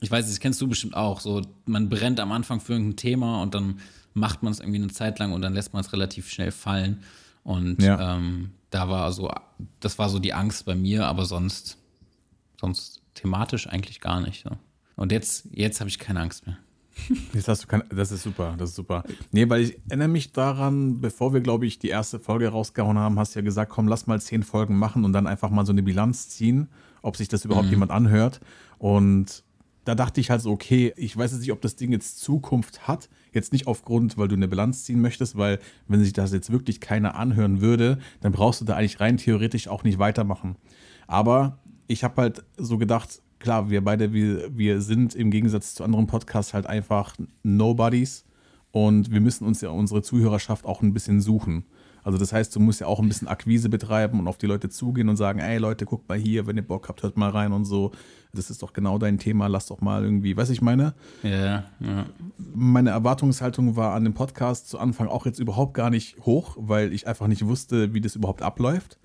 Speaker 3: ich weiß, das kennst du bestimmt auch. So, man brennt am Anfang für irgendein Thema und dann macht man es irgendwie eine Zeit lang und dann lässt man es relativ schnell fallen. Und
Speaker 4: Ja.
Speaker 3: ähm, da war so, das war so die Angst bei mir, aber sonst, sonst thematisch eigentlich gar nicht. So. Und jetzt, jetzt habe ich keine Angst mehr.
Speaker 4: Jetzt hast du kein, das ist super, das ist super. Nee, weil ich erinnere mich daran, bevor wir, glaube ich, die erste Folge rausgehauen haben, hast du ja gesagt, komm, lass mal zehn Folgen machen und dann einfach mal so eine Bilanz ziehen, ob sich das überhaupt jemand anhört. Und da dachte ich halt so, okay, ich weiß jetzt nicht, ob das Ding jetzt Zukunft hat. Jetzt nicht aufgrund, weil du eine Bilanz ziehen möchtest, weil wenn sich das jetzt wirklich keiner anhören würde, dann brauchst du da eigentlich rein theoretisch auch nicht weitermachen. Aber ich habe halt so gedacht, klar, wir beide, wir, wir sind im Gegensatz zu anderen Podcasts halt einfach Nobodies und wir müssen uns ja unsere Zuhörerschaft auch ein bisschen suchen. Also das heißt, du musst ja auch ein bisschen Akquise betreiben und auf die Leute zugehen und sagen, ey Leute, guckt mal hier, wenn ihr Bock habt, hört mal rein und so. Das ist doch genau dein Thema, lass doch mal irgendwie, weiß ich meine?
Speaker 3: Ja, ja.
Speaker 4: Meine Erwartungshaltung war an dem Podcast zu Anfang auch jetzt überhaupt gar nicht hoch, weil ich einfach nicht wusste, wie das überhaupt abläuft.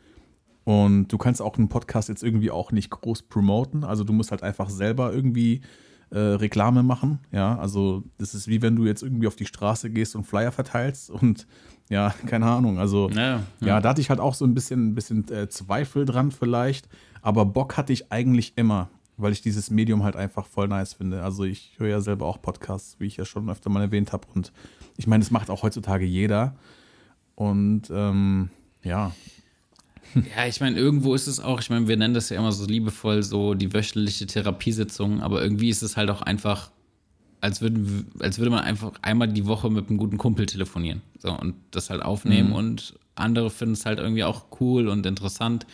Speaker 4: Und du kannst auch einen Podcast jetzt irgendwie auch nicht groß promoten. Also du musst halt einfach selber irgendwie äh, Reklame machen. Ja, also das ist wie wenn du jetzt irgendwie auf die Straße gehst und Flyer verteilst und ja, keine Ahnung. Also
Speaker 3: Ja,
Speaker 4: ja, da hatte ich halt auch so ein bisschen, ein bisschen äh, Zweifel dran vielleicht. Aber Bock hatte ich eigentlich immer, weil ich dieses Medium halt einfach voll nice finde. Also ich höre ja selber auch Podcasts, wie ich ja schon öfter mal erwähnt habe. Und ich meine, das macht auch heutzutage jeder. Und ähm, ja,
Speaker 3: Ja, ich meine, irgendwo ist es auch, ich meine, wir nennen das ja immer so liebevoll so die wöchentliche Therapiesitzung, aber irgendwie ist es halt auch einfach, als, würden, als würde man einfach einmal die Woche mit einem guten Kumpel telefonieren so, und das halt aufnehmen und andere finden es halt irgendwie auch cool und interessant.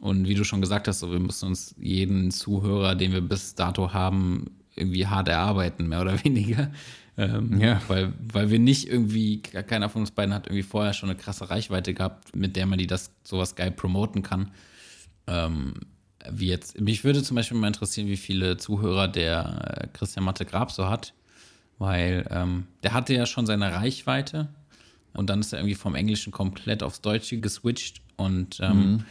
Speaker 3: Und wie du schon gesagt hast, so, wir müssen uns jeden Zuhörer, den wir bis dato haben, irgendwie hart erarbeiten, mehr oder weniger. Ähm,
Speaker 4: Ja.
Speaker 3: weil, weil wir nicht irgendwie, keiner von uns beiden hat irgendwie vorher schon eine krasse Reichweite gehabt, mit der man die das sowas geil promoten kann. Ähm, wie jetzt, mich würde zum Beispiel mal interessieren, wie viele Zuhörer der äh, Christian Matte Grab so hat, weil ähm, der hatte ja schon seine Reichweite und dann ist er irgendwie vom Englischen komplett aufs Deutsche geswitcht und ähm,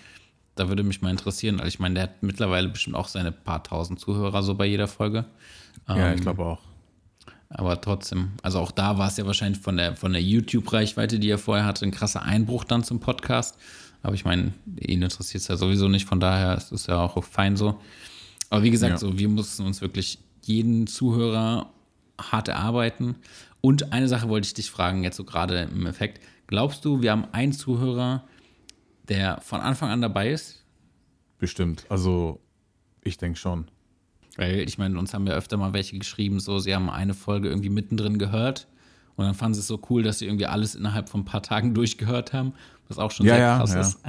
Speaker 3: da würde mich mal interessieren, also ich meine, der hat mittlerweile bestimmt auch seine paar tausend Zuhörer so bei jeder Folge.
Speaker 4: ja, ich
Speaker 3: Ähm,
Speaker 4: glaube auch.
Speaker 3: Aber trotzdem, also auch da war es ja wahrscheinlich von der, von der YouTube-Reichweite, die er vorher hatte, ein krasser Einbruch dann zum Podcast. Aber ich meine, ihn interessiert es ja sowieso nicht, von daher ist es ja auch fein so. Aber wie gesagt,
Speaker 4: Ja.
Speaker 3: so, wir mussten uns wirklich jeden Zuhörer hart erarbeiten. Und eine Sache wollte ich dich fragen, jetzt so gerade im Effekt. Glaubst du, wir haben einen Zuhörer, der von Anfang an dabei ist?
Speaker 4: Bestimmt. Also ich denke schon.
Speaker 3: Weil ich meine, uns haben ja öfter mal welche geschrieben, so, sie haben eine Folge irgendwie mittendrin gehört Und dann fanden sie es so cool, dass sie irgendwie alles innerhalb von ein paar Tagen durchgehört haben, was auch schon
Speaker 4: Ja,
Speaker 3: sehr
Speaker 4: ja,
Speaker 3: krass
Speaker 4: ja.
Speaker 3: ist.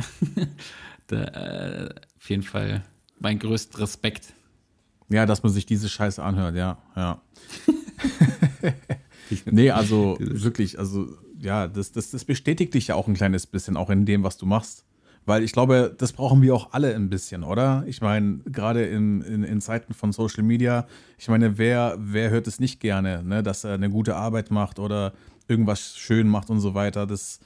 Speaker 3: da, äh, auf jeden Fall mein größter Respekt.
Speaker 4: Ja, dass man sich diese Scheiße anhört, ja, ja. nee, also wirklich, also ja, das, das, das bestätigt dich ja auch ein kleines bisschen, auch in dem, was du machst. Weil ich glaube, das brauchen wir auch alle ein bisschen, oder? Ich meine, gerade in, in, in Zeiten von Social Media, ich meine, wer, wer hört es nicht gerne, ne? dass er eine gute Arbeit macht oder irgendwas schön macht und so weiter. Das,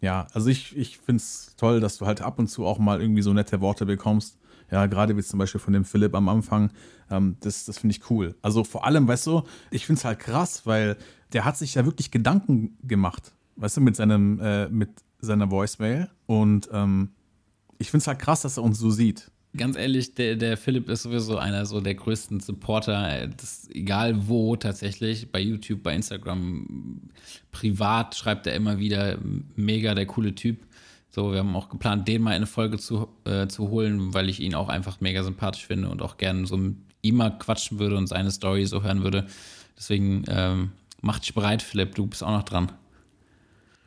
Speaker 4: ja, also ich, ich finde es toll, dass du halt ab und zu auch mal irgendwie so nette Worte bekommst. Ja, gerade wie zum Beispiel von dem Philipp am Anfang. Ähm, das das finde ich cool. Also vor allem, weißt du, ich finde es halt krass, weil der hat sich ja wirklich Gedanken gemacht, weißt du, mit seinem, äh, mit seiner Voicemail. Und ähm, ich finde es halt krass, dass er uns so sieht.
Speaker 3: Ganz ehrlich, der, der Philipp ist sowieso einer so der größten Supporter, das, egal wo tatsächlich, bei YouTube, bei Instagram, privat schreibt er immer wieder, mega der coole Typ. So, wir haben auch geplant, den mal in eine Folge zu, äh, zu holen, weil ich ihn auch einfach mega sympathisch finde und auch gerne so mit ihm mal quatschen würde und seine Story so hören würde. Deswegen ähm, mach dich bereit, Philipp, du bist auch noch dran.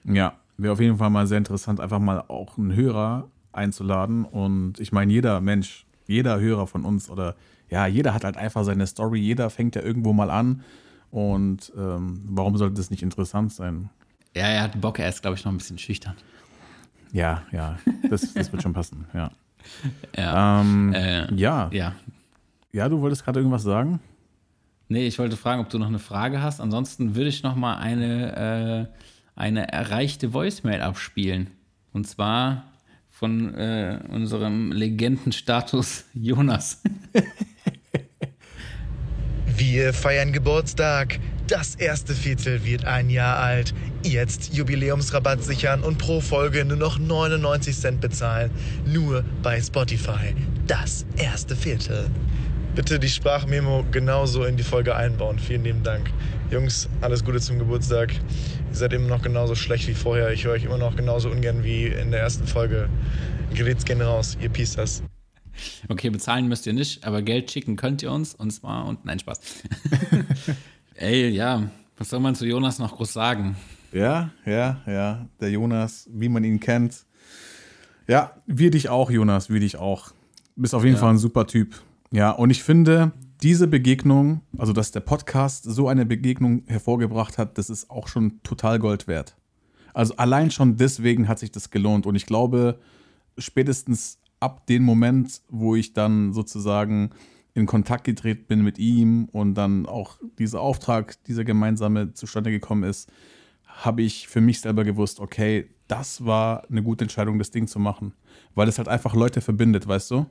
Speaker 4: Ja, wäre auf jeden Fall mal sehr interessant, einfach mal auch einen Hörer einzuladen. Und ich meine, jeder Mensch, jeder Hörer von uns oder ja, jeder hat halt einfach seine Story, jeder fängt ja irgendwo mal an. Und ähm, warum sollte das nicht interessant sein?
Speaker 3: Ja, er hat Bock, er ist, glaube ich, noch ein bisschen schüchtern.
Speaker 4: Ja, ja, das, das wird schon passen, ja.
Speaker 3: Ja.
Speaker 4: Ähm,
Speaker 3: Äh,
Speaker 4: ja.
Speaker 3: ja.
Speaker 4: ja, du wolltest gerade irgendwas sagen?
Speaker 3: Nee, ich wollte fragen, ob du noch eine Frage hast. Ansonsten würde ich noch mal eine, äh, eine erreichte Voicemail abspielen. Und zwar von äh, unserem Legendenstatus Jonas.
Speaker 6: Wir feiern Geburtstag. Das erste Viertel wird ein Jahr alt. Jetzt Jubiläumsrabatt sichern und pro Folge nur noch 99 Cent bezahlen. Nur bei Spotify. Das erste Viertel. Bitte die Sprachmemo genauso in die Folge einbauen. Vielen lieben Dank. Jungs, alles Gute zum Geburtstag. Ihr seid immer noch genauso schlecht wie vorher. Ich höre euch immer noch genauso ungern wie in der ersten Folge. Gerät's gehen raus. Ihr Piecers.
Speaker 3: Okay, bezahlen müsst ihr nicht, aber Geld schicken könnt ihr uns. Und zwar, und nein, Spaß. Ey, ja, was soll man zu Jonas noch groß sagen?
Speaker 4: Ja, ja, ja. Der Jonas, wie man ihn kennt. Ja, wir dich auch, Jonas, wir dich auch. Du bist auf jeden
Speaker 3: Ja.
Speaker 4: Fall ein super Typ. Ja, und ich finde, diese Begegnung, also dass der Podcast so eine Begegnung hervorgebracht hat, das ist auch schon total Gold wert. Also allein schon deswegen hat sich das gelohnt. Und ich glaube, spätestens ab dem Moment, wo ich dann sozusagen in Kontakt getreten bin mit ihm und dann auch dieser Auftrag, dieser gemeinsame zustande gekommen ist, habe ich für mich selber gewusst, okay, das war eine gute Entscheidung, das Ding zu machen. Weil es halt einfach Leute verbindet, weißt du?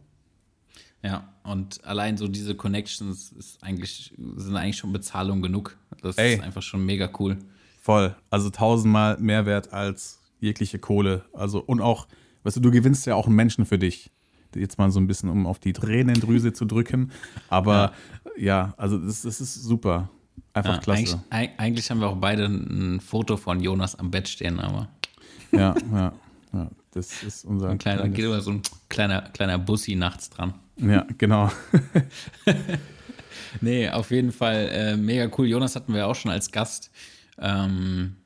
Speaker 3: Ja, und allein so diese Connections ist eigentlich, sind eigentlich schon Bezahlung genug. Das
Speaker 4: Ey.
Speaker 3: ist einfach schon mega cool.
Speaker 4: Voll. Also tausendmal mehr wert als jegliche Kohle. Also, und auch, weißt du, du gewinnst ja auch einen Menschen für dich. Jetzt mal so ein bisschen, um auf die Tränendrüse zu drücken. Aber ja, also das, das ist super. Einfach
Speaker 3: Ja,
Speaker 4: klasse.
Speaker 3: Eigentlich, eig- eigentlich haben wir auch beide ein Foto von Jonas am Bett stehen, aber
Speaker 4: Ja, ja, ja. Das ist unser.
Speaker 3: ein kleiner,
Speaker 4: kleines-
Speaker 3: geht immer so ein kleiner, kleiner Bussi nachts dran.
Speaker 4: Ja, genau.
Speaker 3: Nee, auf jeden Fall äh, mega cool. Jonas hatten wir auch schon als Gast. Ähm,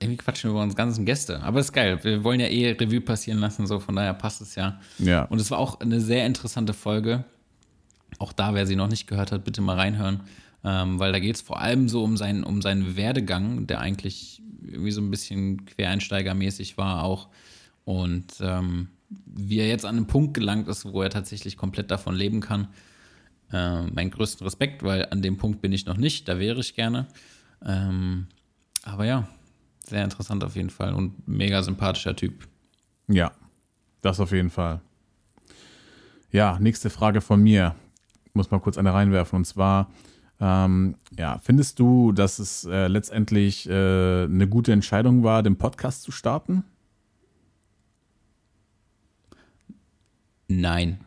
Speaker 3: irgendwie quatschen wir über unsere ganzen Gäste. Aber ist geil. Wir wollen ja eh Revue passieren lassen, so von daher passt es ja.
Speaker 4: Ja.
Speaker 3: Und es war auch eine sehr interessante Folge. Auch da, wer sie noch nicht gehört hat, bitte mal reinhören. Ähm, weil da geht es vor allem so um seinen, um seinen Werdegang, der eigentlich irgendwie so ein bisschen quereinsteigermäßig war auch. Und ähm, wie er jetzt an einen Punkt gelangt ist, wo er tatsächlich komplett davon leben kann. Äh, meinen größten Respekt, weil an dem Punkt bin ich noch nicht, da wäre ich gerne. Ähm, aber ja, sehr interessant auf jeden Fall und mega sympathischer Typ.
Speaker 4: Ja, das auf jeden Fall. Ja, nächste Frage von mir. Muss mal kurz eine reinwerfen. Und zwar, ähm, ja, findest du, dass es äh, letztendlich äh, eine gute Entscheidung war, den Podcast zu starten?
Speaker 3: Nein.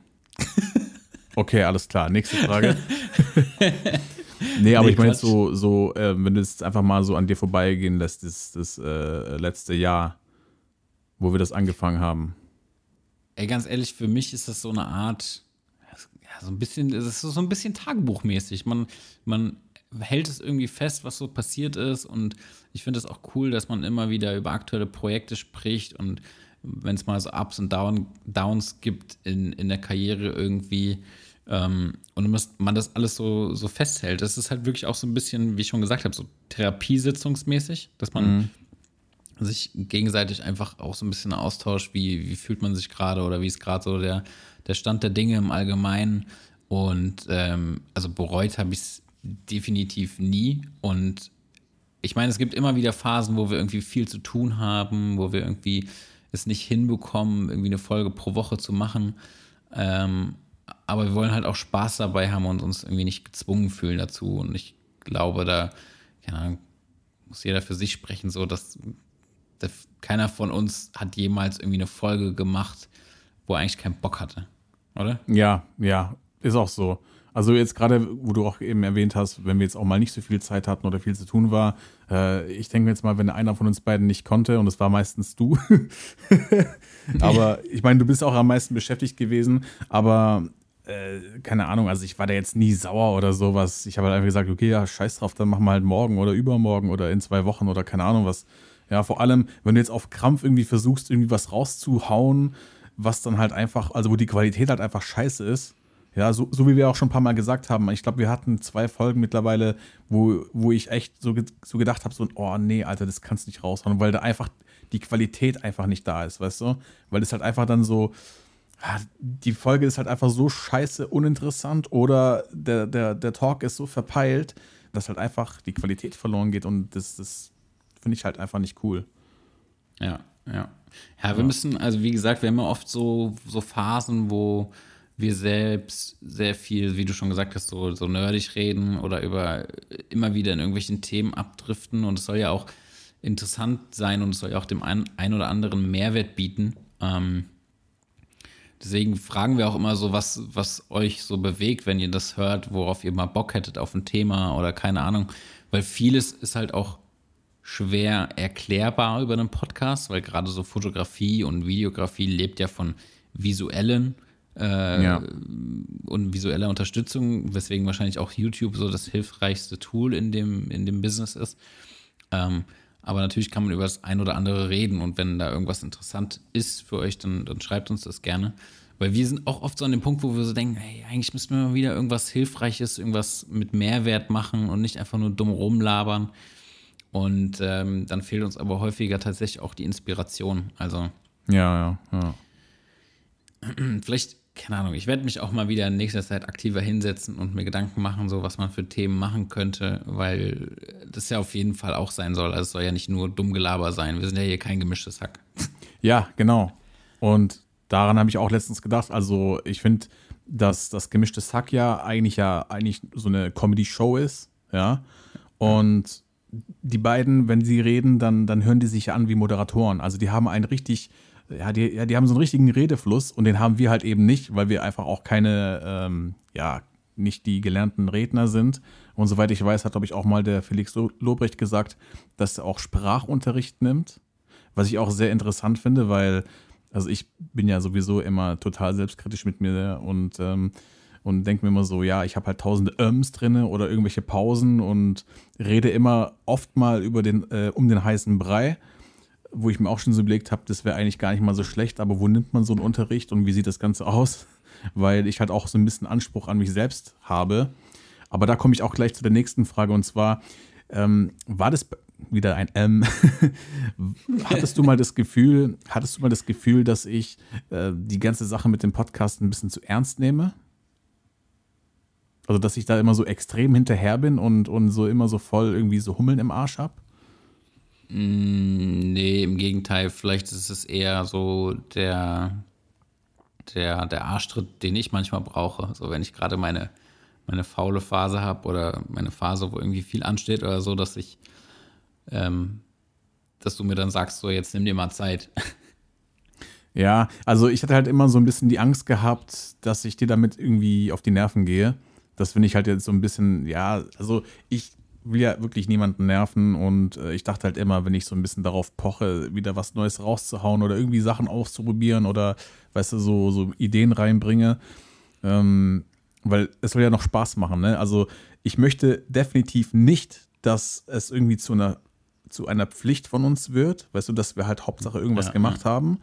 Speaker 4: Okay, alles klar. Nächste Frage. nee, aber
Speaker 3: Nee,
Speaker 4: ich meine so, so äh, wenn du es einfach mal so an dir vorbeigehen lässt, das, das äh, letzte Jahr, wo wir das angefangen haben.
Speaker 3: Ey, ganz ehrlich, für mich ist das so eine Art, ja, so ein bisschen, es ist so ein bisschen Tagebuchmäßig. Man, man hält es irgendwie fest, was so passiert ist. Und ich finde es auch cool, dass man immer wieder über aktuelle Projekte spricht und wenn es mal so Ups und Down, Downs gibt in, in der Karriere irgendwie ähm, und man das alles so, so festhält. Das ist halt wirklich auch so ein bisschen, wie ich schon gesagt habe, so therapiesitzungsmäßig, dass man mhm. sich gegenseitig einfach auch so ein bisschen austauscht, wie, wie fühlt man sich gerade oder wie ist gerade so der, der Stand der Dinge im Allgemeinen. Und ähm, also bereut habe ich es definitiv nie. Und ich meine, es gibt immer wieder Phasen, wo wir irgendwie viel zu tun haben, wo wir irgendwie es nicht hinbekommen, irgendwie eine Folge pro Woche zu machen. Ähm, aber wir wollen halt auch Spaß dabei haben und uns irgendwie nicht gezwungen fühlen dazu. Und ich glaube, da Ahnung, muss jeder für sich sprechen, so dass, dass keiner von uns hat jemals irgendwie eine Folge gemacht, wo er eigentlich keinen Bock hatte, oder?
Speaker 4: Ja, ja, ist auch so. Also jetzt gerade, wo du auch eben erwähnt hast, wenn wir jetzt auch mal nicht so viel Zeit hatten oder viel zu tun war, äh, ich denke jetzt mal, wenn einer von uns beiden nicht konnte, und es war meistens du, aber ich meine, du bist auch am meisten beschäftigt gewesen, aber äh, keine Ahnung, also ich war da jetzt nie sauer oder sowas. Ich habe halt einfach gesagt, okay, ja, scheiß drauf, dann machen wir halt morgen oder übermorgen oder in zwei Wochen oder keine Ahnung was. Ja, vor allem, wenn du jetzt auf Krampf irgendwie versuchst, irgendwie was rauszuhauen, was dann halt einfach, also wo die Qualität halt einfach scheiße ist, ja, so, so wie wir auch schon ein paar Mal gesagt haben. Ich glaube, wir hatten zwei Folgen mittlerweile, wo, wo ich echt so, so gedacht habe, so, oh nee, Alter, das kannst du nicht raushauen, weil da einfach die Qualität einfach nicht da ist, weißt du? Weil es halt einfach dann so, die Folge ist halt einfach so scheiße uninteressant oder der, der, der Talk ist so verpeilt, dass halt einfach die Qualität verloren geht und das, das finde ich halt einfach nicht cool.
Speaker 3: Ja, ja. Ja, wir ja. müssen, also wie gesagt, wir haben ja oft so, so Phasen, wo wir selbst sehr viel, wie du schon gesagt hast, so, so nerdig reden oder über immer wieder in irgendwelchen Themen abdriften. Und es soll ja auch interessant sein und es soll ja auch dem einen, ein oder anderen Mehrwert bieten. Ähm, deswegen fragen wir auch immer so, was, was euch so bewegt, wenn ihr das hört, worauf ihr mal Bock hättet auf ein Thema oder keine Ahnung. Weil vieles ist halt auch schwer erklärbar über einen Podcast, weil gerade so Fotografie und Videografie lebt ja von visuellen äh, ja. und visueller Unterstützung, weswegen wahrscheinlich auch YouTube so das hilfreichste Tool in dem, in dem Business ist. Ähm, aber natürlich kann man über das ein oder andere reden und wenn da irgendwas interessant ist für euch, dann, dann schreibt uns das gerne. Weil wir sind auch oft so an dem Punkt, wo wir so denken, hey, eigentlich müssten wir mal wieder irgendwas Hilfreiches, irgendwas mit Mehrwert machen und nicht einfach nur dumm rumlabern. Und ähm, dann fehlt uns aber häufiger tatsächlich auch die Inspiration. Also.
Speaker 4: Ja, ja, ja.
Speaker 3: Vielleicht keine Ahnung, ich werde mich auch mal wieder in nächster Zeit aktiver hinsetzen und mir Gedanken machen, so was man für Themen machen könnte, weil das ja auf jeden Fall auch sein soll. Also es soll ja nicht nur dumm Gelaber sein. Wir sind ja hier kein gemischtes Hack.
Speaker 4: Ja, genau. Und daran habe ich auch letztens gedacht. Also ich finde, dass das gemischte Hack ja eigentlich ja eigentlich so eine Comedy-Show ist, ja. Und die beiden, wenn sie reden, dann, dann hören die sich an wie Moderatoren. Also die haben einen richtig ja, die, ja, die haben so einen richtigen Redefluss und den haben wir halt eben nicht, weil wir einfach auch keine, ähm, ja, nicht die gelernten Redner sind. Und soweit ich weiß, hat, glaube ich, auch mal der Felix Lobrecht gesagt, dass er auch Sprachunterricht nimmt. Was ich auch sehr interessant finde, weil, also ich bin ja sowieso immer total selbstkritisch mit mir und, ähm, und denke mir immer so, ja, ich habe halt tausende Öms drinne oder irgendwelche Pausen und rede immer oft mal über den, äh, um den heißen Brei wo ich mir auch schon so überlegt habe, das wäre eigentlich gar nicht mal so schlecht, aber wo nimmt man so einen Unterricht und wie sieht das Ganze aus? Weil ich halt auch so ein bisschen Anspruch an mich selbst habe. Aber da komme ich auch gleich zu der nächsten Frage und zwar, ähm, war das wieder ein M? hattest du mal das Gefühl, hattest du mal das Gefühl, dass ich äh, die ganze Sache mit dem Podcast ein bisschen zu ernst nehme? Also, dass ich da immer so extrem hinterher bin und, und so immer so voll irgendwie so Hummeln im Arsch habe?
Speaker 3: Mm, nee, im Gegenteil, vielleicht ist es eher so der, der, der Arschtritt, den ich manchmal brauche. So, wenn ich gerade meine, meine faule Phase habe oder meine Phase, wo irgendwie viel ansteht oder so, dass ich, ähm, dass du mir dann sagst, so, jetzt nimm dir mal Zeit.
Speaker 4: Ja, also ich hatte halt immer so ein bisschen die Angst gehabt, dass ich dir damit irgendwie auf die Nerven gehe. Das finde ich halt jetzt so ein bisschen, ja, also ich will ja wirklich niemanden nerven und äh, ich dachte halt immer, wenn ich so ein bisschen darauf poche, wieder was Neues rauszuhauen oder irgendwie Sachen auszuprobieren oder, weißt du, so, so Ideen reinbringe, ähm, weil es soll ja noch Spaß machen, ne? Also ich möchte definitiv nicht, dass es irgendwie zu einer, zu einer Pflicht von uns wird. Weißt du, dass wir halt Hauptsache irgendwas
Speaker 3: Ja,
Speaker 4: gemacht haben.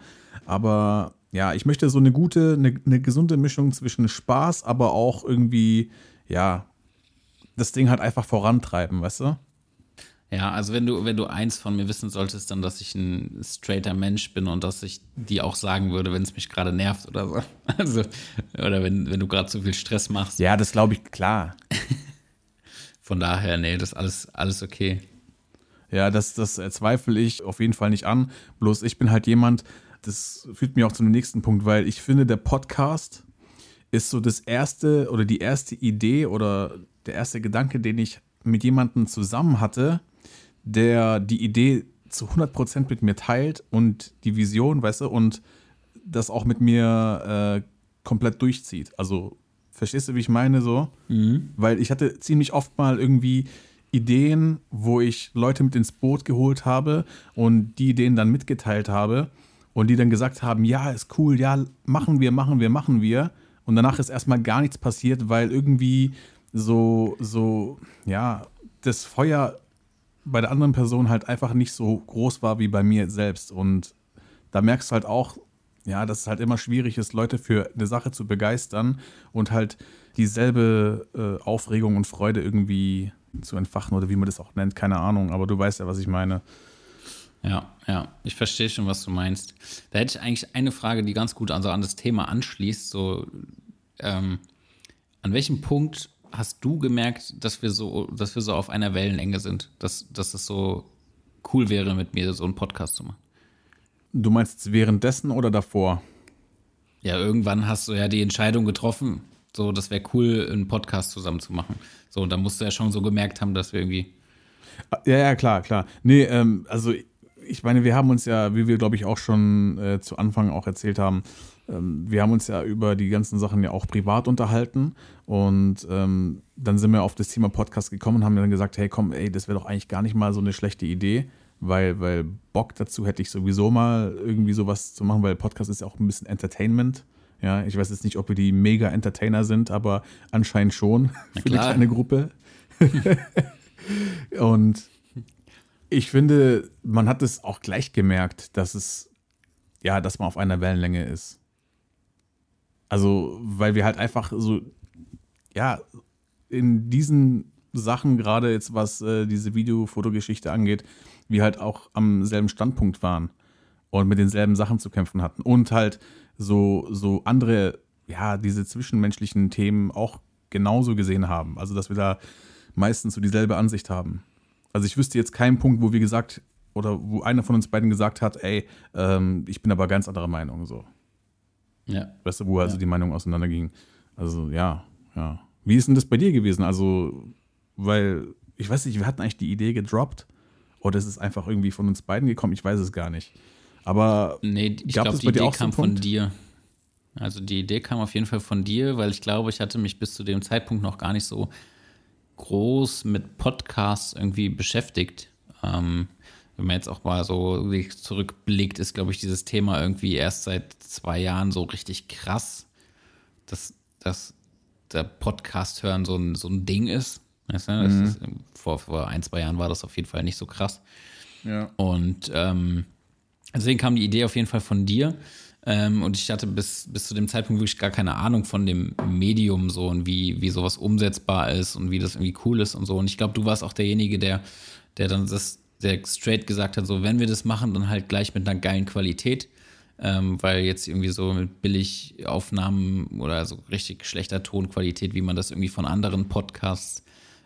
Speaker 4: Aber ja, ich möchte so eine gute, eine, eine gesunde Mischung zwischen Spaß, aber auch irgendwie, ja, das Ding halt einfach vorantreiben, weißt du?
Speaker 3: Ja, also wenn du, wenn du eins von mir wissen solltest, dann, dass ich ein straighter Mensch bin und dass ich dir auch sagen würde, wenn es mich gerade nervt oder so. Also, oder wenn, wenn du gerade zu viel Stress machst.
Speaker 4: Ja, das glaube ich, klar.
Speaker 3: Von daher, nee, das ist alles, alles okay.
Speaker 4: Ja, das, das zweifle ich auf jeden Fall nicht an. Bloß ich bin halt jemand, das führt mich auch zu dem nächsten Punkt, weil ich finde, der Podcast ist so das erste oder die erste Idee oder der erste Gedanke, den ich mit jemandem zusammen hatte, der die Idee zu 100% mit mir teilt und die Vision, weißt du, und das auch mit mir äh, komplett durchzieht. Also, verstehst du, wie ich meine so? Weil ich hatte ziemlich oft mal irgendwie Ideen, wo ich Leute mit ins Boot geholt habe und die Ideen dann mitgeteilt habe und die dann gesagt haben, ja, ist cool, ja, machen wir, machen wir, machen wir. Und danach ist erstmal gar nichts passiert, weil irgendwie so, so, ja, das Feuer bei der anderen Person halt einfach nicht so groß war wie bei mir selbst. Und da merkst du halt auch, ja, dass es halt immer schwierig ist, Leute für eine Sache zu begeistern und halt dieselbe äh, Aufregung und Freude irgendwie zu entfachen oder wie man das auch nennt, keine Ahnung, aber du weißt ja, was ich meine.
Speaker 3: Ja, ja, ich verstehe schon, was du meinst. Da hätte ich eigentlich eine Frage, die ganz gut also an das Thema anschließt. So, ähm, an welchem Punkt hast du gemerkt, dass wir so, dass wir so auf einer Wellenlänge sind, dass, dass es so cool wäre, mit mir so einen Podcast zu machen?
Speaker 4: Du meinst währenddessen oder davor?
Speaker 3: Ja, irgendwann hast du ja die Entscheidung getroffen, so, das wäre cool, einen Podcast zusammen zu machen. So, und da musst du ja schon so gemerkt haben, dass wir irgendwie.
Speaker 4: Ja, ja, klar, klar. Nee, ähm, also ich meine, wir haben uns ja, wie wir glaube ich auch schon äh, zu Anfang auch erzählt haben, wir haben uns ja über die ganzen Sachen ja auch privat unterhalten und ähm, dann sind wir auf das Thema Podcast gekommen und haben dann gesagt, hey komm, ey, das wäre doch eigentlich gar nicht mal so eine schlechte Idee, weil, weil Bock dazu hätte ich sowieso mal irgendwie sowas zu machen, weil Podcast ist ja auch ein bisschen Entertainment. Ja, ich weiß jetzt nicht, ob wir die mega Entertainer sind, aber anscheinend schon für eine kleine Gruppe. und ich finde, man hat es auch gleich gemerkt, dass es, ja, dass man auf einer Wellenlänge ist. Also, weil wir halt einfach so, ja, in diesen Sachen, gerade jetzt was äh, diese Video-Fotogeschichte angeht, wir halt auch am selben Standpunkt waren und mit denselben Sachen zu kämpfen hatten. Und halt so, so andere, ja, diese zwischenmenschlichen Themen auch genauso gesehen haben. Also, dass wir da meistens so dieselbe Ansicht haben. Also ich wüsste jetzt keinen Punkt, wo wir gesagt, oder wo einer von uns beiden gesagt hat, ey, ähm, ich bin aber ganz anderer Meinung, so.
Speaker 3: Ja.
Speaker 4: Weißt du, wo also die Meinung auseinanderging. Also, ja, ja. Wie ist denn das bei dir gewesen? Also, weil, ich weiß nicht, wir hatten eigentlich die Idee gedroppt. Oder ist es einfach irgendwie von uns beiden gekommen? Ich weiß es gar nicht. Aber
Speaker 3: Nee, ich glaube, die Idee kam von dir. Also die Idee kam auf jeden Fall von dir, weil ich glaube, ich hatte mich bis zu dem Zeitpunkt noch gar nicht so groß mit Podcasts irgendwie beschäftigt. Ähm, wenn man jetzt auch mal so zurückblickt, ist, glaube ich, dieses Thema irgendwie erst seit zwei Jahren so richtig krass, dass, dass der Podcast hören so ein, so ein Ding ist. Weißt du?
Speaker 4: Mhm.
Speaker 3: ist, vor, vor ein, zwei Jahren war das auf jeden Fall nicht so krass.
Speaker 4: Ja.
Speaker 3: Und ähm, deswegen kam die Idee auf jeden Fall von dir. Ähm, und ich hatte bis, bis zu dem Zeitpunkt wirklich gar keine Ahnung von dem Medium so und wie, wie sowas umsetzbar ist und wie das irgendwie cool ist und so. Und ich glaube, du warst auch derjenige, der, der dann das, der straight gesagt hat, so, wenn wir das machen, dann halt gleich mit einer geilen Qualität. Ähm, weil jetzt irgendwie so mit Billigaufnahmen oder so richtig schlechter Tonqualität, wie man das irgendwie von anderen Podcasts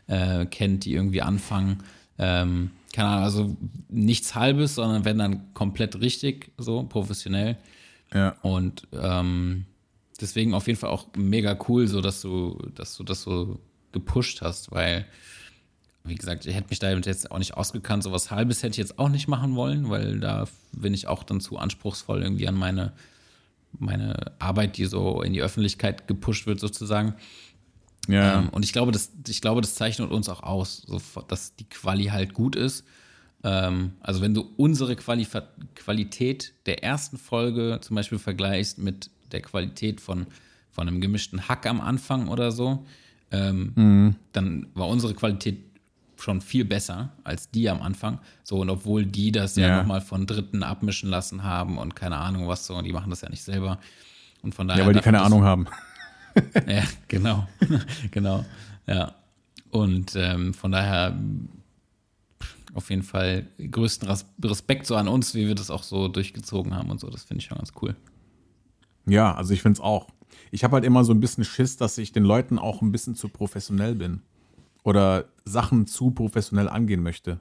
Speaker 3: äh, kennt, die irgendwie anfangen. Ähm, keine Ahnung, also nichts Halbes, sondern wenn dann komplett richtig, so professionell.
Speaker 4: Ja.
Speaker 3: Und ähm, deswegen auf jeden Fall auch mega cool, so dass du, dass du das so gepusht hast, weil, wie gesagt, ich hätte mich damit jetzt auch nicht ausgekannt. So was Halbes hätte ich jetzt auch nicht machen wollen, weil da bin ich auch dann zu anspruchsvoll irgendwie an meine, meine Arbeit, die so in die Öffentlichkeit gepusht wird, sozusagen.
Speaker 4: Ja.
Speaker 3: Ähm, und ich glaube, das, ich glaube, das zeichnet uns auch aus, so, dass die Quali halt gut ist. Ähm, also wenn du unsere Quali Qualität der ersten Folge zum Beispiel vergleichst mit der Qualität von, von einem gemischten Hack am Anfang oder so, ähm,
Speaker 4: Mhm.
Speaker 3: dann war unsere Qualität schon viel besser als die am Anfang. So, und obwohl die das ja,
Speaker 4: Ja.
Speaker 3: nochmal von Dritten abmischen lassen haben und keine Ahnung was so, und die machen das ja nicht selber. Und von daher.
Speaker 4: Ja, weil die keine
Speaker 3: dass-
Speaker 4: Ahnung haben.
Speaker 3: Ja, genau. genau. Ja. Und ähm, von daher auf jeden Fall größten Res- Respekt so an uns, wie wir das auch so durchgezogen haben und so. Das finde ich schon ganz cool.
Speaker 4: Ja, also ich finde es auch. Ich habe halt immer so ein bisschen Schiss, dass ich den Leuten auch ein bisschen zu professionell bin. Oder Sachen zu professionell angehen möchte.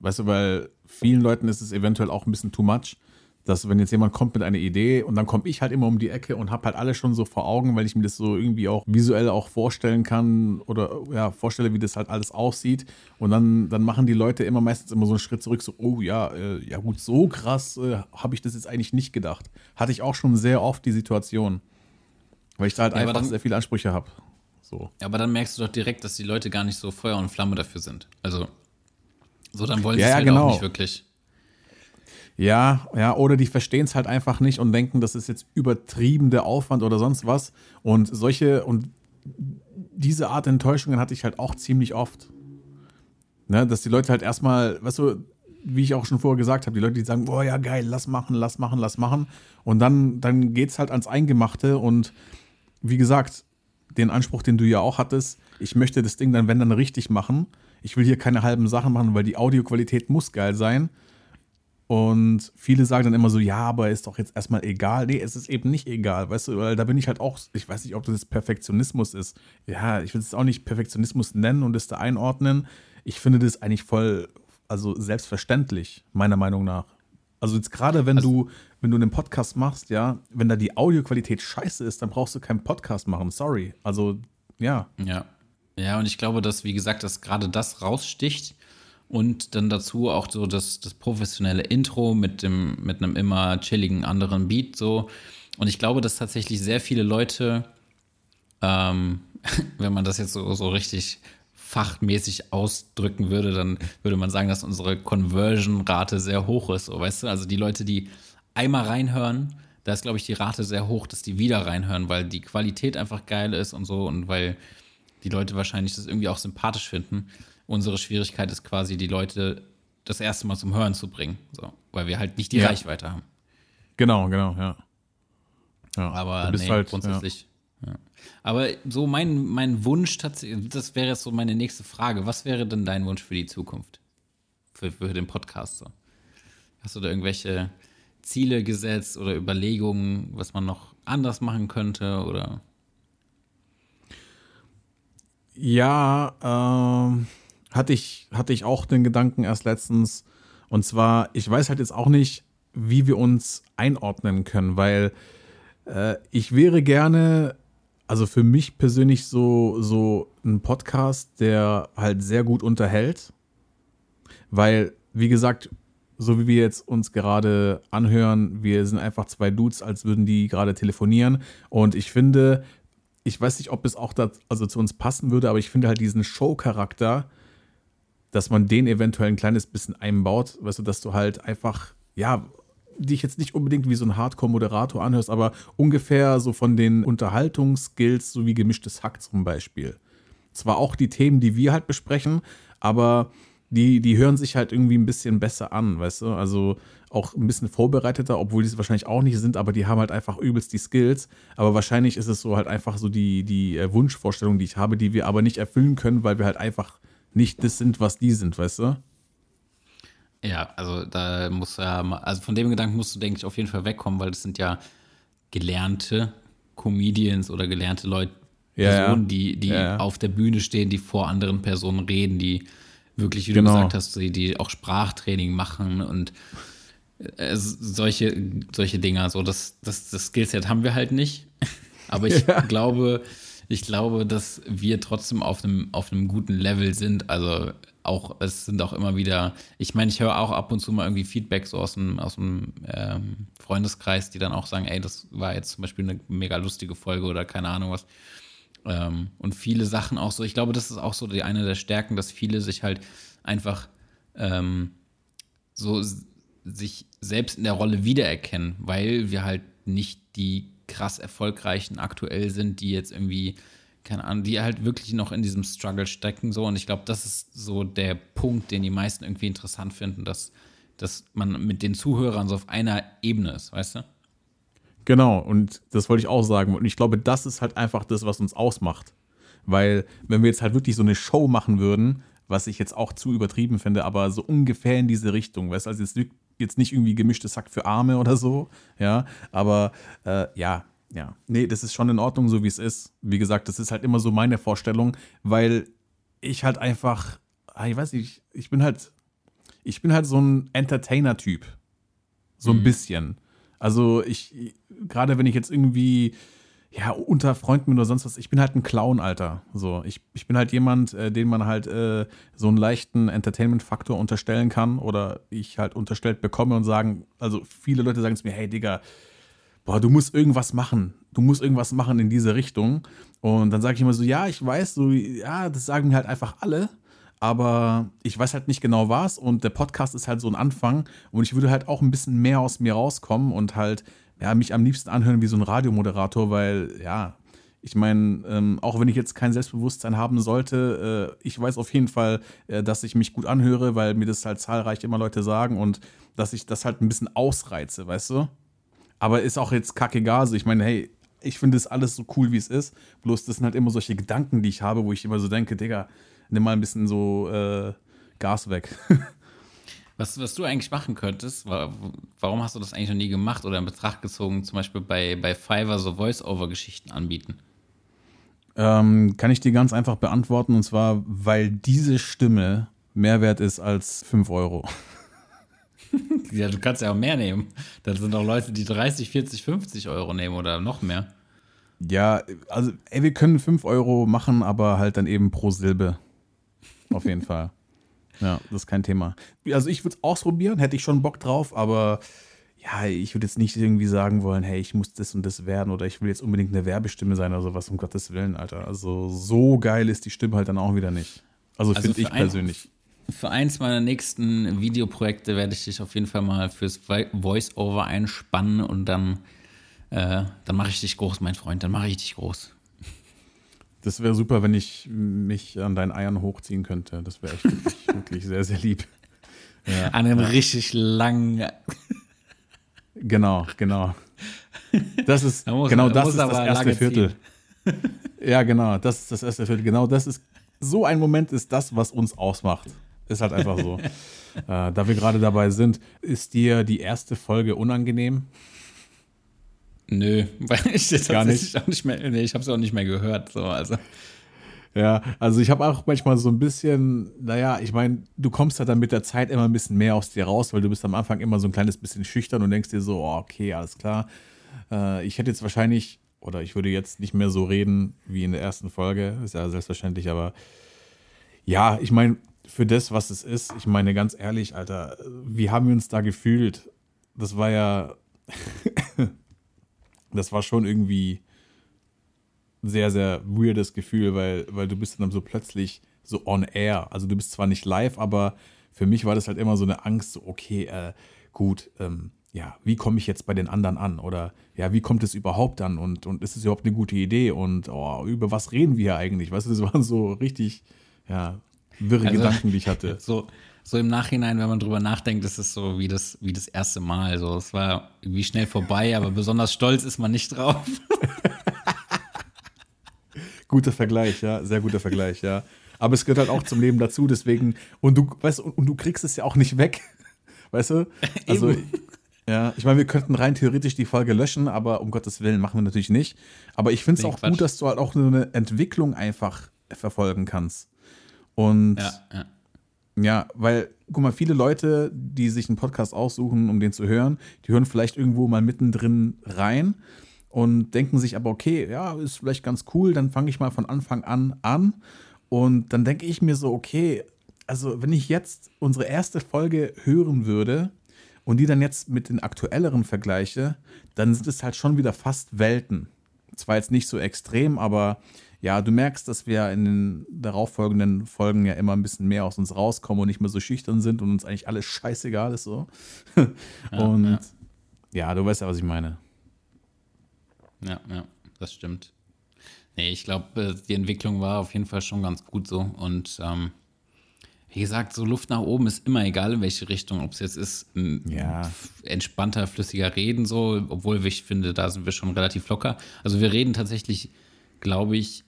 Speaker 4: Weißt du, weil vielen Leuten ist es eventuell auch ein bisschen too much, dass wenn jetzt jemand kommt mit einer Idee und dann komme ich halt immer um die Ecke und habe halt alles schon so vor Augen, weil ich mir das so irgendwie auch visuell auch vorstellen kann oder ja, vorstelle, wie das halt alles aussieht. Und dann, dann machen die Leute immer meistens immer so einen Schritt zurück, so, oh ja, äh, ja gut, so krass äh, habe ich das jetzt eigentlich nicht gedacht. Hatte ich auch schon sehr oft die Situation. Weil ich da halt
Speaker 3: Ja,
Speaker 4: einfach
Speaker 3: dann-
Speaker 4: sehr viele Ansprüche habe. So.
Speaker 3: Aber dann merkst du doch direkt, dass die Leute gar nicht so Feuer und Flamme dafür sind. Also, so dann wollen sie
Speaker 4: Ja,
Speaker 3: es halt
Speaker 4: genau.
Speaker 3: auch nicht wirklich.
Speaker 4: Ja, ja, oder die verstehen es halt einfach nicht und denken, das ist jetzt übertrieben der Aufwand oder sonst was. Und solche und diese Art Enttäuschungen hatte ich halt auch ziemlich oft. Ne, dass die Leute halt erstmal, weißt du, wie ich auch schon vorher gesagt habe, die Leute, die sagen, boah, ja geil, lass machen, lass machen, lass machen. Und dann, dann geht es halt ans Eingemachte und wie gesagt, den Anspruch, den du ja auch hattest, ich möchte das Ding dann, wenn dann richtig machen. Ich will hier keine halben Sachen machen, weil die Audioqualität muss geil sein. Und viele sagen dann immer so, ja, aber ist doch jetzt erstmal egal. Nee, es ist eben nicht egal, weißt du, weil da bin ich halt auch, ich weiß nicht, ob das Perfektionismus ist. Ja, ich will es auch nicht Perfektionismus nennen und es da einordnen. Ich finde das eigentlich voll, also selbstverständlich, meiner Meinung nach. Also jetzt gerade, wenn du, wenn du einen Podcast machst, ja, wenn da die Audioqualität scheiße ist, dann brauchst du keinen Podcast machen. Sorry. Also, ja.
Speaker 3: Ja. Ja, und ich glaube, dass, wie gesagt, dass gerade das raussticht und dann dazu auch so das, das professionelle Intro mit dem, mit einem immer chilligen anderen Beat so. Und ich glaube, dass tatsächlich sehr viele Leute, ähm, wenn man das jetzt so, so richtig fachmäßig ausdrücken würde, dann würde man sagen, dass unsere Conversion-Rate sehr hoch ist. So, weißt du, also die Leute, die einmal reinhören, da ist, glaube ich, die Rate sehr hoch, dass die wieder reinhören, weil die Qualität einfach geil ist und so und weil die Leute wahrscheinlich das irgendwie auch sympathisch finden. Unsere Schwierigkeit ist quasi, die Leute das erste Mal zum Hören zu bringen, so, weil wir halt nicht die
Speaker 4: Ja.
Speaker 3: Reichweite haben.
Speaker 4: Genau, genau, ja. ja.
Speaker 3: Aber
Speaker 4: du bist
Speaker 3: nee,
Speaker 4: halt,
Speaker 3: grundsätzlich. Ja. Aber so mein, mein Wunsch das wäre jetzt so meine nächste Frage. Was wäre denn dein Wunsch für die Zukunft? Für, für den Podcast so? Hast du da irgendwelche Ziele gesetzt oder Überlegungen, was man noch anders machen könnte? Oder
Speaker 4: Ja, ähm, hatte ich, hatte ich auch den Gedanken erst letztens. Und zwar, ich weiß halt jetzt auch nicht, wie wir uns einordnen können, weil äh, ich wäre gerne, also für mich persönlich so, so ein Podcast, der halt sehr gut unterhält. Weil, wie gesagt, so wie wir jetzt uns gerade anhören, wir sind einfach zwei Dudes, als würden die gerade telefonieren. Und ich finde, ich weiß nicht, ob es auch da, also zu uns passen würde, aber ich finde halt diesen Show-Charakter, dass man den eventuell ein kleines bisschen einbaut, weißt du, dass du halt einfach, ja, dich jetzt nicht unbedingt wie so ein Hardcore-Moderator anhörst, aber ungefähr so von den Unterhaltungsskills, so wie gemischtes Hack zum Beispiel. Zwar auch die Themen, die wir halt besprechen, aber die, die hören sich halt irgendwie ein bisschen besser an, weißt du? Also auch ein bisschen vorbereiteter, obwohl die es wahrscheinlich auch nicht sind, aber die haben halt einfach übelst die Skills. Aber wahrscheinlich ist es so halt einfach so die, die äh, Wunschvorstellung, die ich habe, die wir aber nicht erfüllen können, weil wir halt einfach nicht das sind, was die sind, weißt du?
Speaker 3: Ja, also da muss ja, also von dem Gedanken musst du, denke ich, auf jeden Fall wegkommen, weil das sind ja gelernte Comedians oder gelernte Leute,
Speaker 4: Ja, ja.
Speaker 3: Personen, die, die
Speaker 4: Ja, ja.
Speaker 3: auf der Bühne stehen, die vor anderen Personen reden, die wirklich, wie
Speaker 4: Genau.
Speaker 3: du gesagt hast, die, die auch Sprachtraining machen und äh, solche, solche Dinger. So, das, das, das Skillset haben wir halt nicht. Aber ich glaube, ich glaube, dass wir trotzdem auf einem, auf einem guten Level sind. Also auch, es sind auch immer wieder, ich meine, ich höre auch ab und zu mal irgendwie Feedback so aus dem, aus dem ähm, Freundeskreis, die dann auch sagen, ey, das war jetzt zum Beispiel eine mega lustige Folge oder keine Ahnung was. Ähm, und viele Sachen auch so, ich glaube, das ist auch so die eine der Stärken, dass viele sich halt einfach ähm, so sich selbst in der Rolle wiedererkennen, weil wir halt nicht die krass erfolgreichen aktuell sind, die jetzt irgendwie, keine Ahnung, die halt wirklich noch in diesem Struggle stecken so und ich glaube, das ist so der Punkt, den die meisten irgendwie interessant finden, dass, dass man mit den Zuhörern so auf einer Ebene ist, weißt du?
Speaker 4: Genau, und das wollte ich auch sagen. Und ich glaube, das ist halt einfach das, was uns ausmacht. Weil, wenn wir jetzt halt wirklich so eine Show machen würden, was ich jetzt auch zu übertrieben finde, aber so ungefähr in diese Richtung, weißt du, also jetzt, jetzt nicht irgendwie gemischtes Sack für Arme oder so, ja, aber äh, ja, ja, nee, das ist schon in Ordnung, so wie es ist. Wie gesagt, das ist halt immer so meine Vorstellung, weil ich halt einfach, ah, ich weiß nicht, ich bin halt, ich bin halt so ein Entertainer-Typ. So ein mhm. bisschen. Also ich, gerade wenn ich jetzt irgendwie, ja, unter Freunden oder sonst was, ich bin halt ein Clown, Alter. So, ich, ich bin halt jemand, äh, den man halt äh, so einen leichten Entertainment-Faktor unterstellen kann oder ich halt unterstellt bekomme und sagen, also viele Leute sagen zu mir, hey Digga, boah, du musst irgendwas machen. Du musst irgendwas machen in diese Richtung. Und dann sage ich immer so, ja, ich weiß, so, ja, das sagen mir halt einfach alle. Aber ich weiß halt nicht genau was. Und der Podcast ist halt so ein Anfang. Und ich würde halt auch ein bisschen mehr aus mir rauskommen und halt, ja, mich am liebsten anhören wie so ein Radiomoderator, weil, ja, ich meine, ähm, auch wenn ich jetzt kein Selbstbewusstsein haben sollte, äh, ich weiß auf jeden Fall, äh, dass ich mich gut anhöre, weil mir das halt zahlreich immer Leute sagen und dass ich das halt ein bisschen ausreize, weißt du? Aber ist auch jetzt kackegal. Also ich meine, hey, ich finde das alles so cool, wie es ist. Bloß das sind halt immer solche Gedanken, die ich habe, wo ich immer so denke, Digga, nimm mal ein bisschen so äh, Gas weg.
Speaker 3: was, was du eigentlich machen könntest, warum hast du das eigentlich noch nie gemacht oder in Betracht gezogen, zum Beispiel bei, bei Fiverr so Voice-Over-Geschichten anbieten?
Speaker 4: Ähm, kann ich dir ganz einfach beantworten und zwar, weil diese Stimme mehr wert ist als 5 Euro.
Speaker 3: ja, du kannst ja auch mehr nehmen. Das sind auch Leute, die 30, 40, 50 Euro nehmen oder noch mehr.
Speaker 4: Ja, also, ey, wir können 5 Euro machen, aber halt dann eben pro Silbe. Auf jeden Fall. Ja, das ist kein Thema. Also, ich würde es ausprobieren, hätte ich schon Bock drauf, aber ja, ich würde jetzt nicht irgendwie sagen wollen, hey, ich muss das und das werden oder ich will jetzt unbedingt eine Werbestimme sein oder sowas, um Gottes Willen, Alter. Also, so geil ist die Stimme halt dann auch wieder nicht. Also, also finde ich persönlich
Speaker 3: für eins meiner nächsten Videoprojekte werde ich dich auf jeden Fall mal fürs Voice-Over einspannen und dann, äh, dann mache ich dich groß, mein Freund, dann mache ich dich groß.
Speaker 4: Das wäre super, wenn ich mich an deinen Eiern hochziehen könnte. Das wäre echt wirklich, wirklich sehr, sehr lieb.
Speaker 3: Ja. An einem richtig langen.
Speaker 4: Genau, genau. Das ist muss, genau das ist das erste Viertel. ja, genau, das ist das erste Viertel. Genau das ist so ein Moment ist das, was uns ausmacht. Ist halt einfach so. äh, da wir gerade dabei sind, ist dir die erste Folge unangenehm?
Speaker 3: Nö, weil ich jetzt gar nicht. Auch nicht mehr, nee, ich habe es auch nicht mehr gehört. So, also.
Speaker 4: Ja, also ich habe auch manchmal so ein bisschen, naja, ich meine, du kommst halt dann mit der Zeit immer ein bisschen mehr aus dir raus, weil du bist am Anfang immer so ein kleines bisschen schüchtern und denkst dir so, oh, okay, alles klar. Äh, ich hätte jetzt wahrscheinlich, oder ich würde jetzt nicht mehr so reden wie in der ersten Folge, ist ja selbstverständlich, aber ja, ich meine, für das, was es ist, ich meine ganz ehrlich, Alter, wie haben wir uns da gefühlt? Das war ja, das war schon irgendwie sehr, sehr weirdes Gefühl, weil, weil du bist dann so plötzlich so on air. Also du bist zwar nicht live, aber für mich war das halt immer so eine Angst, so, okay, äh, gut, ähm, ja, wie komme ich jetzt bei den anderen an? Oder ja, wie kommt es überhaupt an? Und, und ist es überhaupt eine gute Idee? Und oh, über was reden wir hier eigentlich? Weißt du, das waren so richtig, ja, wirre also, Gedanken, die ich hatte.
Speaker 3: So, so im Nachhinein, wenn man drüber nachdenkt, ist es so wie das, wie das erste Mal. So, es war wie schnell vorbei, aber besonders stolz ist man nicht drauf.
Speaker 4: guter Vergleich, ja, sehr guter Vergleich, ja. Aber es gehört halt auch zum Leben dazu, deswegen, und du, weißt und, und du kriegst es ja auch nicht weg. Weißt du? Also, ja, ich meine, wir könnten rein theoretisch die Folge löschen, aber um Gottes Willen machen wir natürlich nicht. Aber ich finde es nee, auch Quatsch. gut, dass du halt auch eine Entwicklung einfach verfolgen kannst. Und ja, ja. ja, weil, guck mal, viele Leute, die sich einen Podcast aussuchen, um den zu hören, die hören vielleicht irgendwo mal mittendrin rein und denken sich aber, okay, ja, ist vielleicht ganz cool, dann fange ich mal von Anfang an an. Und dann denke ich mir so, okay, also wenn ich jetzt unsere erste Folge hören würde und die dann jetzt mit den aktuelleren vergleiche, dann sind es halt schon wieder fast Welten. Zwar jetzt nicht so extrem, aber ja, du merkst, dass wir in den darauffolgenden Folgen ja immer ein bisschen mehr aus uns rauskommen und nicht mehr so schüchtern sind und uns eigentlich alles scheißegal ist so. Ja, und ja. ja, du weißt ja, was ich meine.
Speaker 3: Ja, ja, das stimmt. Nee, ich glaube, die Entwicklung war auf jeden Fall schon ganz gut so. Und ähm, wie gesagt, so Luft nach oben ist immer egal, in welche Richtung. Ob es jetzt ist,
Speaker 4: Ja.
Speaker 3: entspannter, flüssiger Reden, so, obwohl ich finde, da sind wir schon relativ locker. Also wir reden tatsächlich, glaube ich,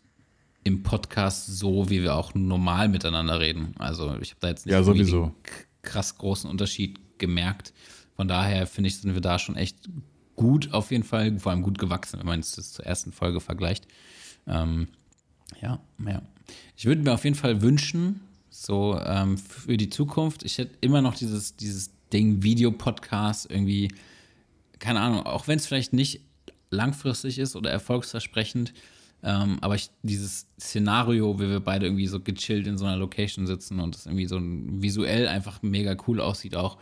Speaker 3: im Podcast so, wie wir auch normal miteinander reden. Also ich habe da jetzt nicht
Speaker 4: Ja, sowieso.
Speaker 3: krass großen Unterschied gemerkt. Von daher finde ich, sind wir da schon echt gut auf jeden Fall, vor allem gut gewachsen, wenn man es zur ersten Folge vergleicht. Ähm, ja, ja. Ich würde mir auf jeden Fall wünschen, so ähm, für die Zukunft, ich hätte immer noch dieses, dieses Ding, Videopodcast, irgendwie, keine Ahnung, auch wenn es vielleicht nicht langfristig ist oder erfolgsversprechend, ähm, aber ich, dieses Szenario, wie wir beide irgendwie so gechillt in so einer Location sitzen und es irgendwie so visuell einfach mega cool aussieht auch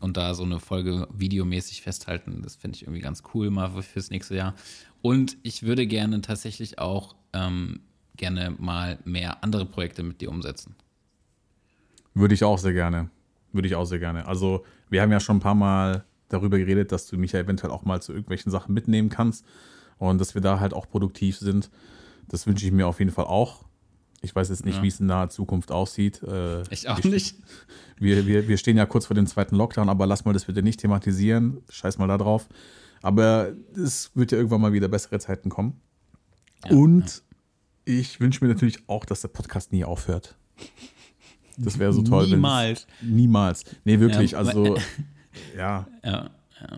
Speaker 3: und da so eine Folge videomäßig festhalten, das finde ich irgendwie ganz cool mal für- fürs nächste Jahr. Und ich würde gerne tatsächlich auch ähm, gerne mal mehr andere Projekte mit dir umsetzen.
Speaker 4: Würde ich auch sehr gerne. Würde ich auch sehr gerne. Also, wir haben ja schon ein paar Mal darüber geredet, dass du mich ja eventuell auch mal zu irgendwelchen Sachen mitnehmen kannst und dass wir da halt auch produktiv sind. Das wünsche ich mir auf jeden Fall auch. Ich weiß jetzt nicht,
Speaker 3: Ja.
Speaker 4: wie es in naher Zukunft aussieht. Äh,
Speaker 3: Ich auch
Speaker 4: wir,
Speaker 3: nicht.
Speaker 4: Wir, wir, wir stehen ja kurz vor dem zweiten Lockdown, aber lass mal das bitte nicht thematisieren. Scheiß mal da drauf. Aber es wird ja irgendwann mal wieder bessere Zeiten kommen. Und ich wünsche mir natürlich auch, dass der Podcast nie aufhört. Das wäre so toll.
Speaker 3: Niemals.
Speaker 4: Niemals. Nee, wirklich.
Speaker 3: Ja,
Speaker 4: also, ja.
Speaker 3: Ja, ja.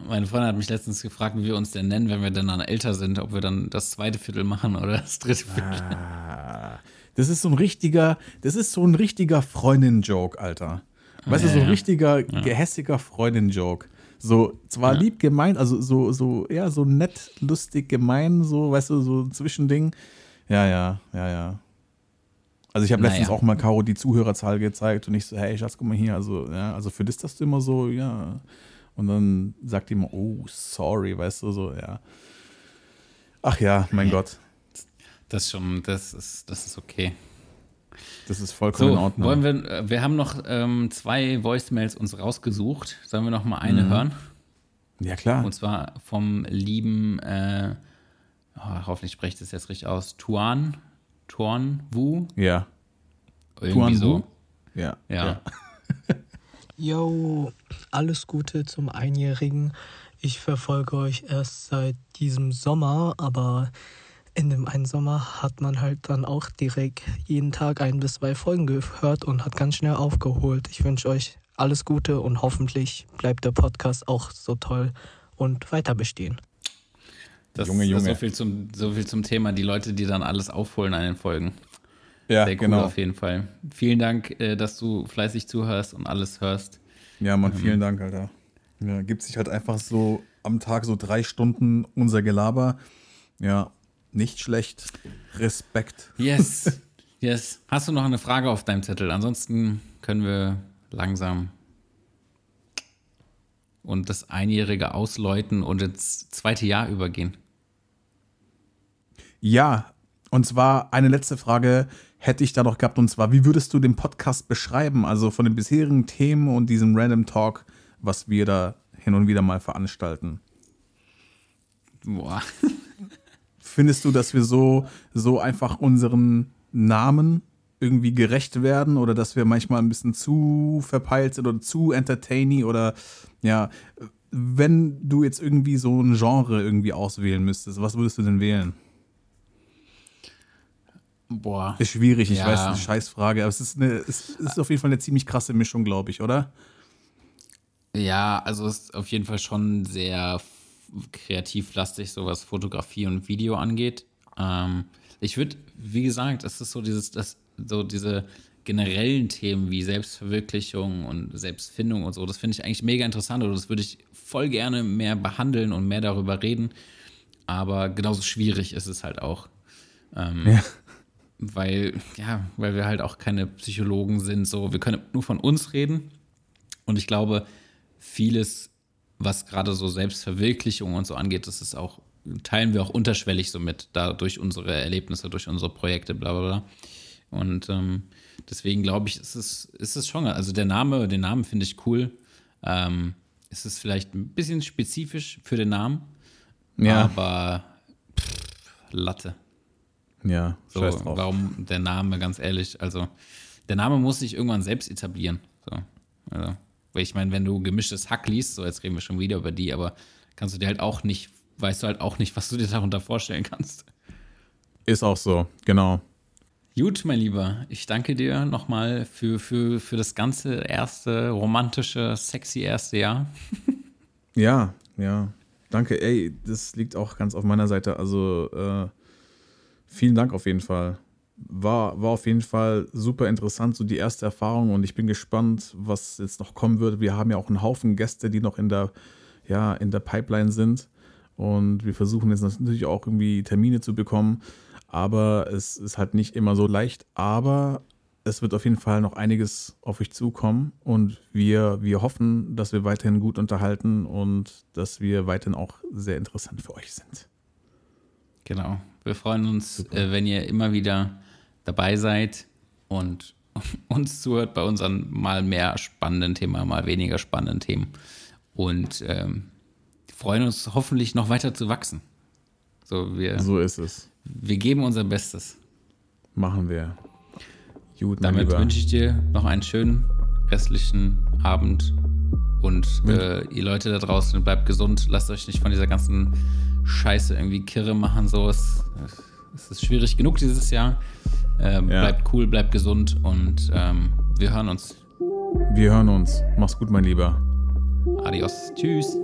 Speaker 3: Meine Freundin hat mich letztens gefragt, wie wir uns denn nennen, wenn wir dann, älter sind, ob wir dann das zweite Viertel machen oder das dritte Viertel.
Speaker 4: Ah, Das ist so ein richtiger, das ist so ein richtiger Freundin-Joke, Alter. Weißt du,
Speaker 3: Ja,
Speaker 4: so ein
Speaker 3: ja.
Speaker 4: richtiger, gehässiger Freundin-Joke. So, zwar lieb gemeint, also so, so, ja, so nett, lustig gemein, so, weißt du, so ein Zwischending. Ja, ja, ja, ja. Also ich habe letztens
Speaker 3: Naja.
Speaker 4: auch mal Caro die Zuhörerzahl gezeigt und ich so, hey Schatz, guck mal hier, also, ja, also für das hast du immer so, ja. Und dann sagt die immer, oh, sorry, weißt du, so, ja. Ach ja, mein Gott,
Speaker 3: Das schon, das ist, das ist okay.
Speaker 4: das ist vollkommen
Speaker 3: So,
Speaker 4: in Ordnung.
Speaker 3: wollen wir, äh, wir haben noch ähm, zwei Voicemails uns rausgesucht. Sollen wir noch mal eine hören?
Speaker 4: ja, klar.
Speaker 3: Und zwar vom lieben, äh, oh, hoffentlich spreche ich das jetzt richtig aus, Tuan, Tuan Wu,
Speaker 4: Ja.
Speaker 3: irgendwie
Speaker 4: Tuan
Speaker 3: so.
Speaker 4: Wu? Ja.
Speaker 3: Ja.
Speaker 7: Yo, alles Gute zum Einjährigen. Ich verfolge euch erst seit diesem Sommer, aber in dem einen Sommer hat man halt dann auch direkt jeden Tag ein bis zwei Folgen gehört und hat ganz schnell aufgeholt. Ich wünsche euch alles Gute und hoffentlich bleibt der Podcast auch so toll und weiter bestehen.
Speaker 3: Das
Speaker 4: Junge,
Speaker 3: ist
Speaker 4: Junge.
Speaker 3: so viel, zum, so viel zum Thema, die Leute, die dann alles aufholen an den Folgen.
Speaker 4: Ja,
Speaker 3: Sehr cool
Speaker 4: genau.
Speaker 3: auf jeden Fall. Vielen Dank, äh, dass du fleißig zuhörst und alles hörst.
Speaker 4: Ja, Mann, vielen Dank, Alter. Ja, gibt sich halt einfach so am Tag so drei Stunden unser Gelaber. Ja, nicht schlecht. Respekt.
Speaker 3: Yes. yes. Hast du noch eine Frage auf deinem Zettel? Ansonsten können wir langsam und das Einjährige ausläuten und ins zweite Jahr übergehen.
Speaker 4: Ja, und zwar eine letzte Frage hätte ich da noch gehabt, und zwar, wie würdest du den Podcast beschreiben? Also von den bisherigen Themen und diesem Random Talk, was wir da hin und wieder mal veranstalten.
Speaker 3: Boah.
Speaker 4: Findest du, dass wir so, so einfach unseren Namen irgendwie gerecht werden oder dass wir manchmal ein bisschen zu verpeilt sind oder zu entertainy oder ja, wenn du jetzt irgendwie so ein Genre irgendwie auswählen müsstest, was würdest du denn wählen?
Speaker 3: Boah.
Speaker 4: Ist schwierig, ich
Speaker 3: Ja.
Speaker 4: weiß, eine Scheißfrage, aber es ist, eine, es ist auf jeden Fall eine ziemlich krasse Mischung, glaube ich, oder?
Speaker 3: Ja, also es ist auf jeden Fall schon sehr kreativlastig, so was Fotografie und Video angeht. Ähm, ich würde, wie gesagt, es ist so dieses, das, so diese generellen Themen wie Selbstverwirklichung und Selbstfindung und so, das finde ich eigentlich mega interessant und das würde ich voll gerne mehr behandeln und mehr darüber reden. Aber genauso schwierig ist es halt auch. Ähm,
Speaker 4: Ja.
Speaker 3: Weil, ja, weil wir halt auch keine Psychologen sind, so, wir können nur von uns reden. Und ich glaube, vieles, was gerade so Selbstverwirklichung und so angeht, das ist auch, teilen wir auch unterschwellig so mit, da durch unsere Erlebnisse, durch unsere Projekte, bla bla bla. Und ähm, deswegen glaube ich, ist es, ist es schon, also der Name, den Namen finde ich cool. Ähm, es ist vielleicht ein bisschen spezifisch für den Namen,
Speaker 4: Ja.
Speaker 3: aber pff, Latte.
Speaker 4: Ja,
Speaker 3: So,
Speaker 4: scheiß drauf.
Speaker 3: warum der Name, ganz ehrlich. Also, der Name muss sich irgendwann selbst etablieren. So, also, weil ich meine, wenn du gemischtes Hack liest, so jetzt reden wir schon wieder über die, aber kannst du dir halt auch nicht, weißt du halt auch nicht, was du dir darunter vorstellen kannst.
Speaker 4: Ist auch so, genau.
Speaker 3: Gut, mein Lieber, ich danke dir nochmal für, für, für das ganze erste romantische, sexy erste Jahr.
Speaker 4: Ja, ja. Danke, ey, das liegt auch ganz auf meiner Seite. Also äh, vielen Dank auf jeden Fall. War, war auf jeden Fall super interessant, so die erste Erfahrung und ich bin gespannt, was jetzt noch kommen wird. Wir haben ja auch einen Haufen Gäste, die noch in der, ja, in der Pipeline sind und wir versuchen jetzt natürlich auch irgendwie Termine zu bekommen, aber es ist halt nicht immer so leicht, aber es wird auf jeden Fall noch einiges auf euch zukommen und wir, wir hoffen, dass wir weiterhin gut unterhalten und dass wir weiterhin auch sehr interessant für euch sind.
Speaker 3: Genau. Wir freuen uns, äh, wenn ihr immer wieder dabei seid und uns zuhört bei unseren mal mehr spannenden Themen, mal weniger spannenden Themen. Und ähm, freuen uns hoffentlich noch weiter zu wachsen. So, wir,
Speaker 4: So ist es.
Speaker 3: wir geben unser Bestes.
Speaker 4: Machen wir. Gut,
Speaker 3: Damit wünsche ich dir noch einen schönen restlichen Abend. Und äh, ihr Leute da draußen, bleibt gesund. Lasst euch nicht von dieser ganzen Scheiße irgendwie kirre machen. So, es, es ist schwierig genug dieses Jahr. Ähm,
Speaker 4: Ja.
Speaker 3: Bleibt cool, bleibt gesund und ähm, wir hören uns.
Speaker 4: Wir hören uns. Mach's gut, mein Lieber.
Speaker 3: Adios. Tschüss.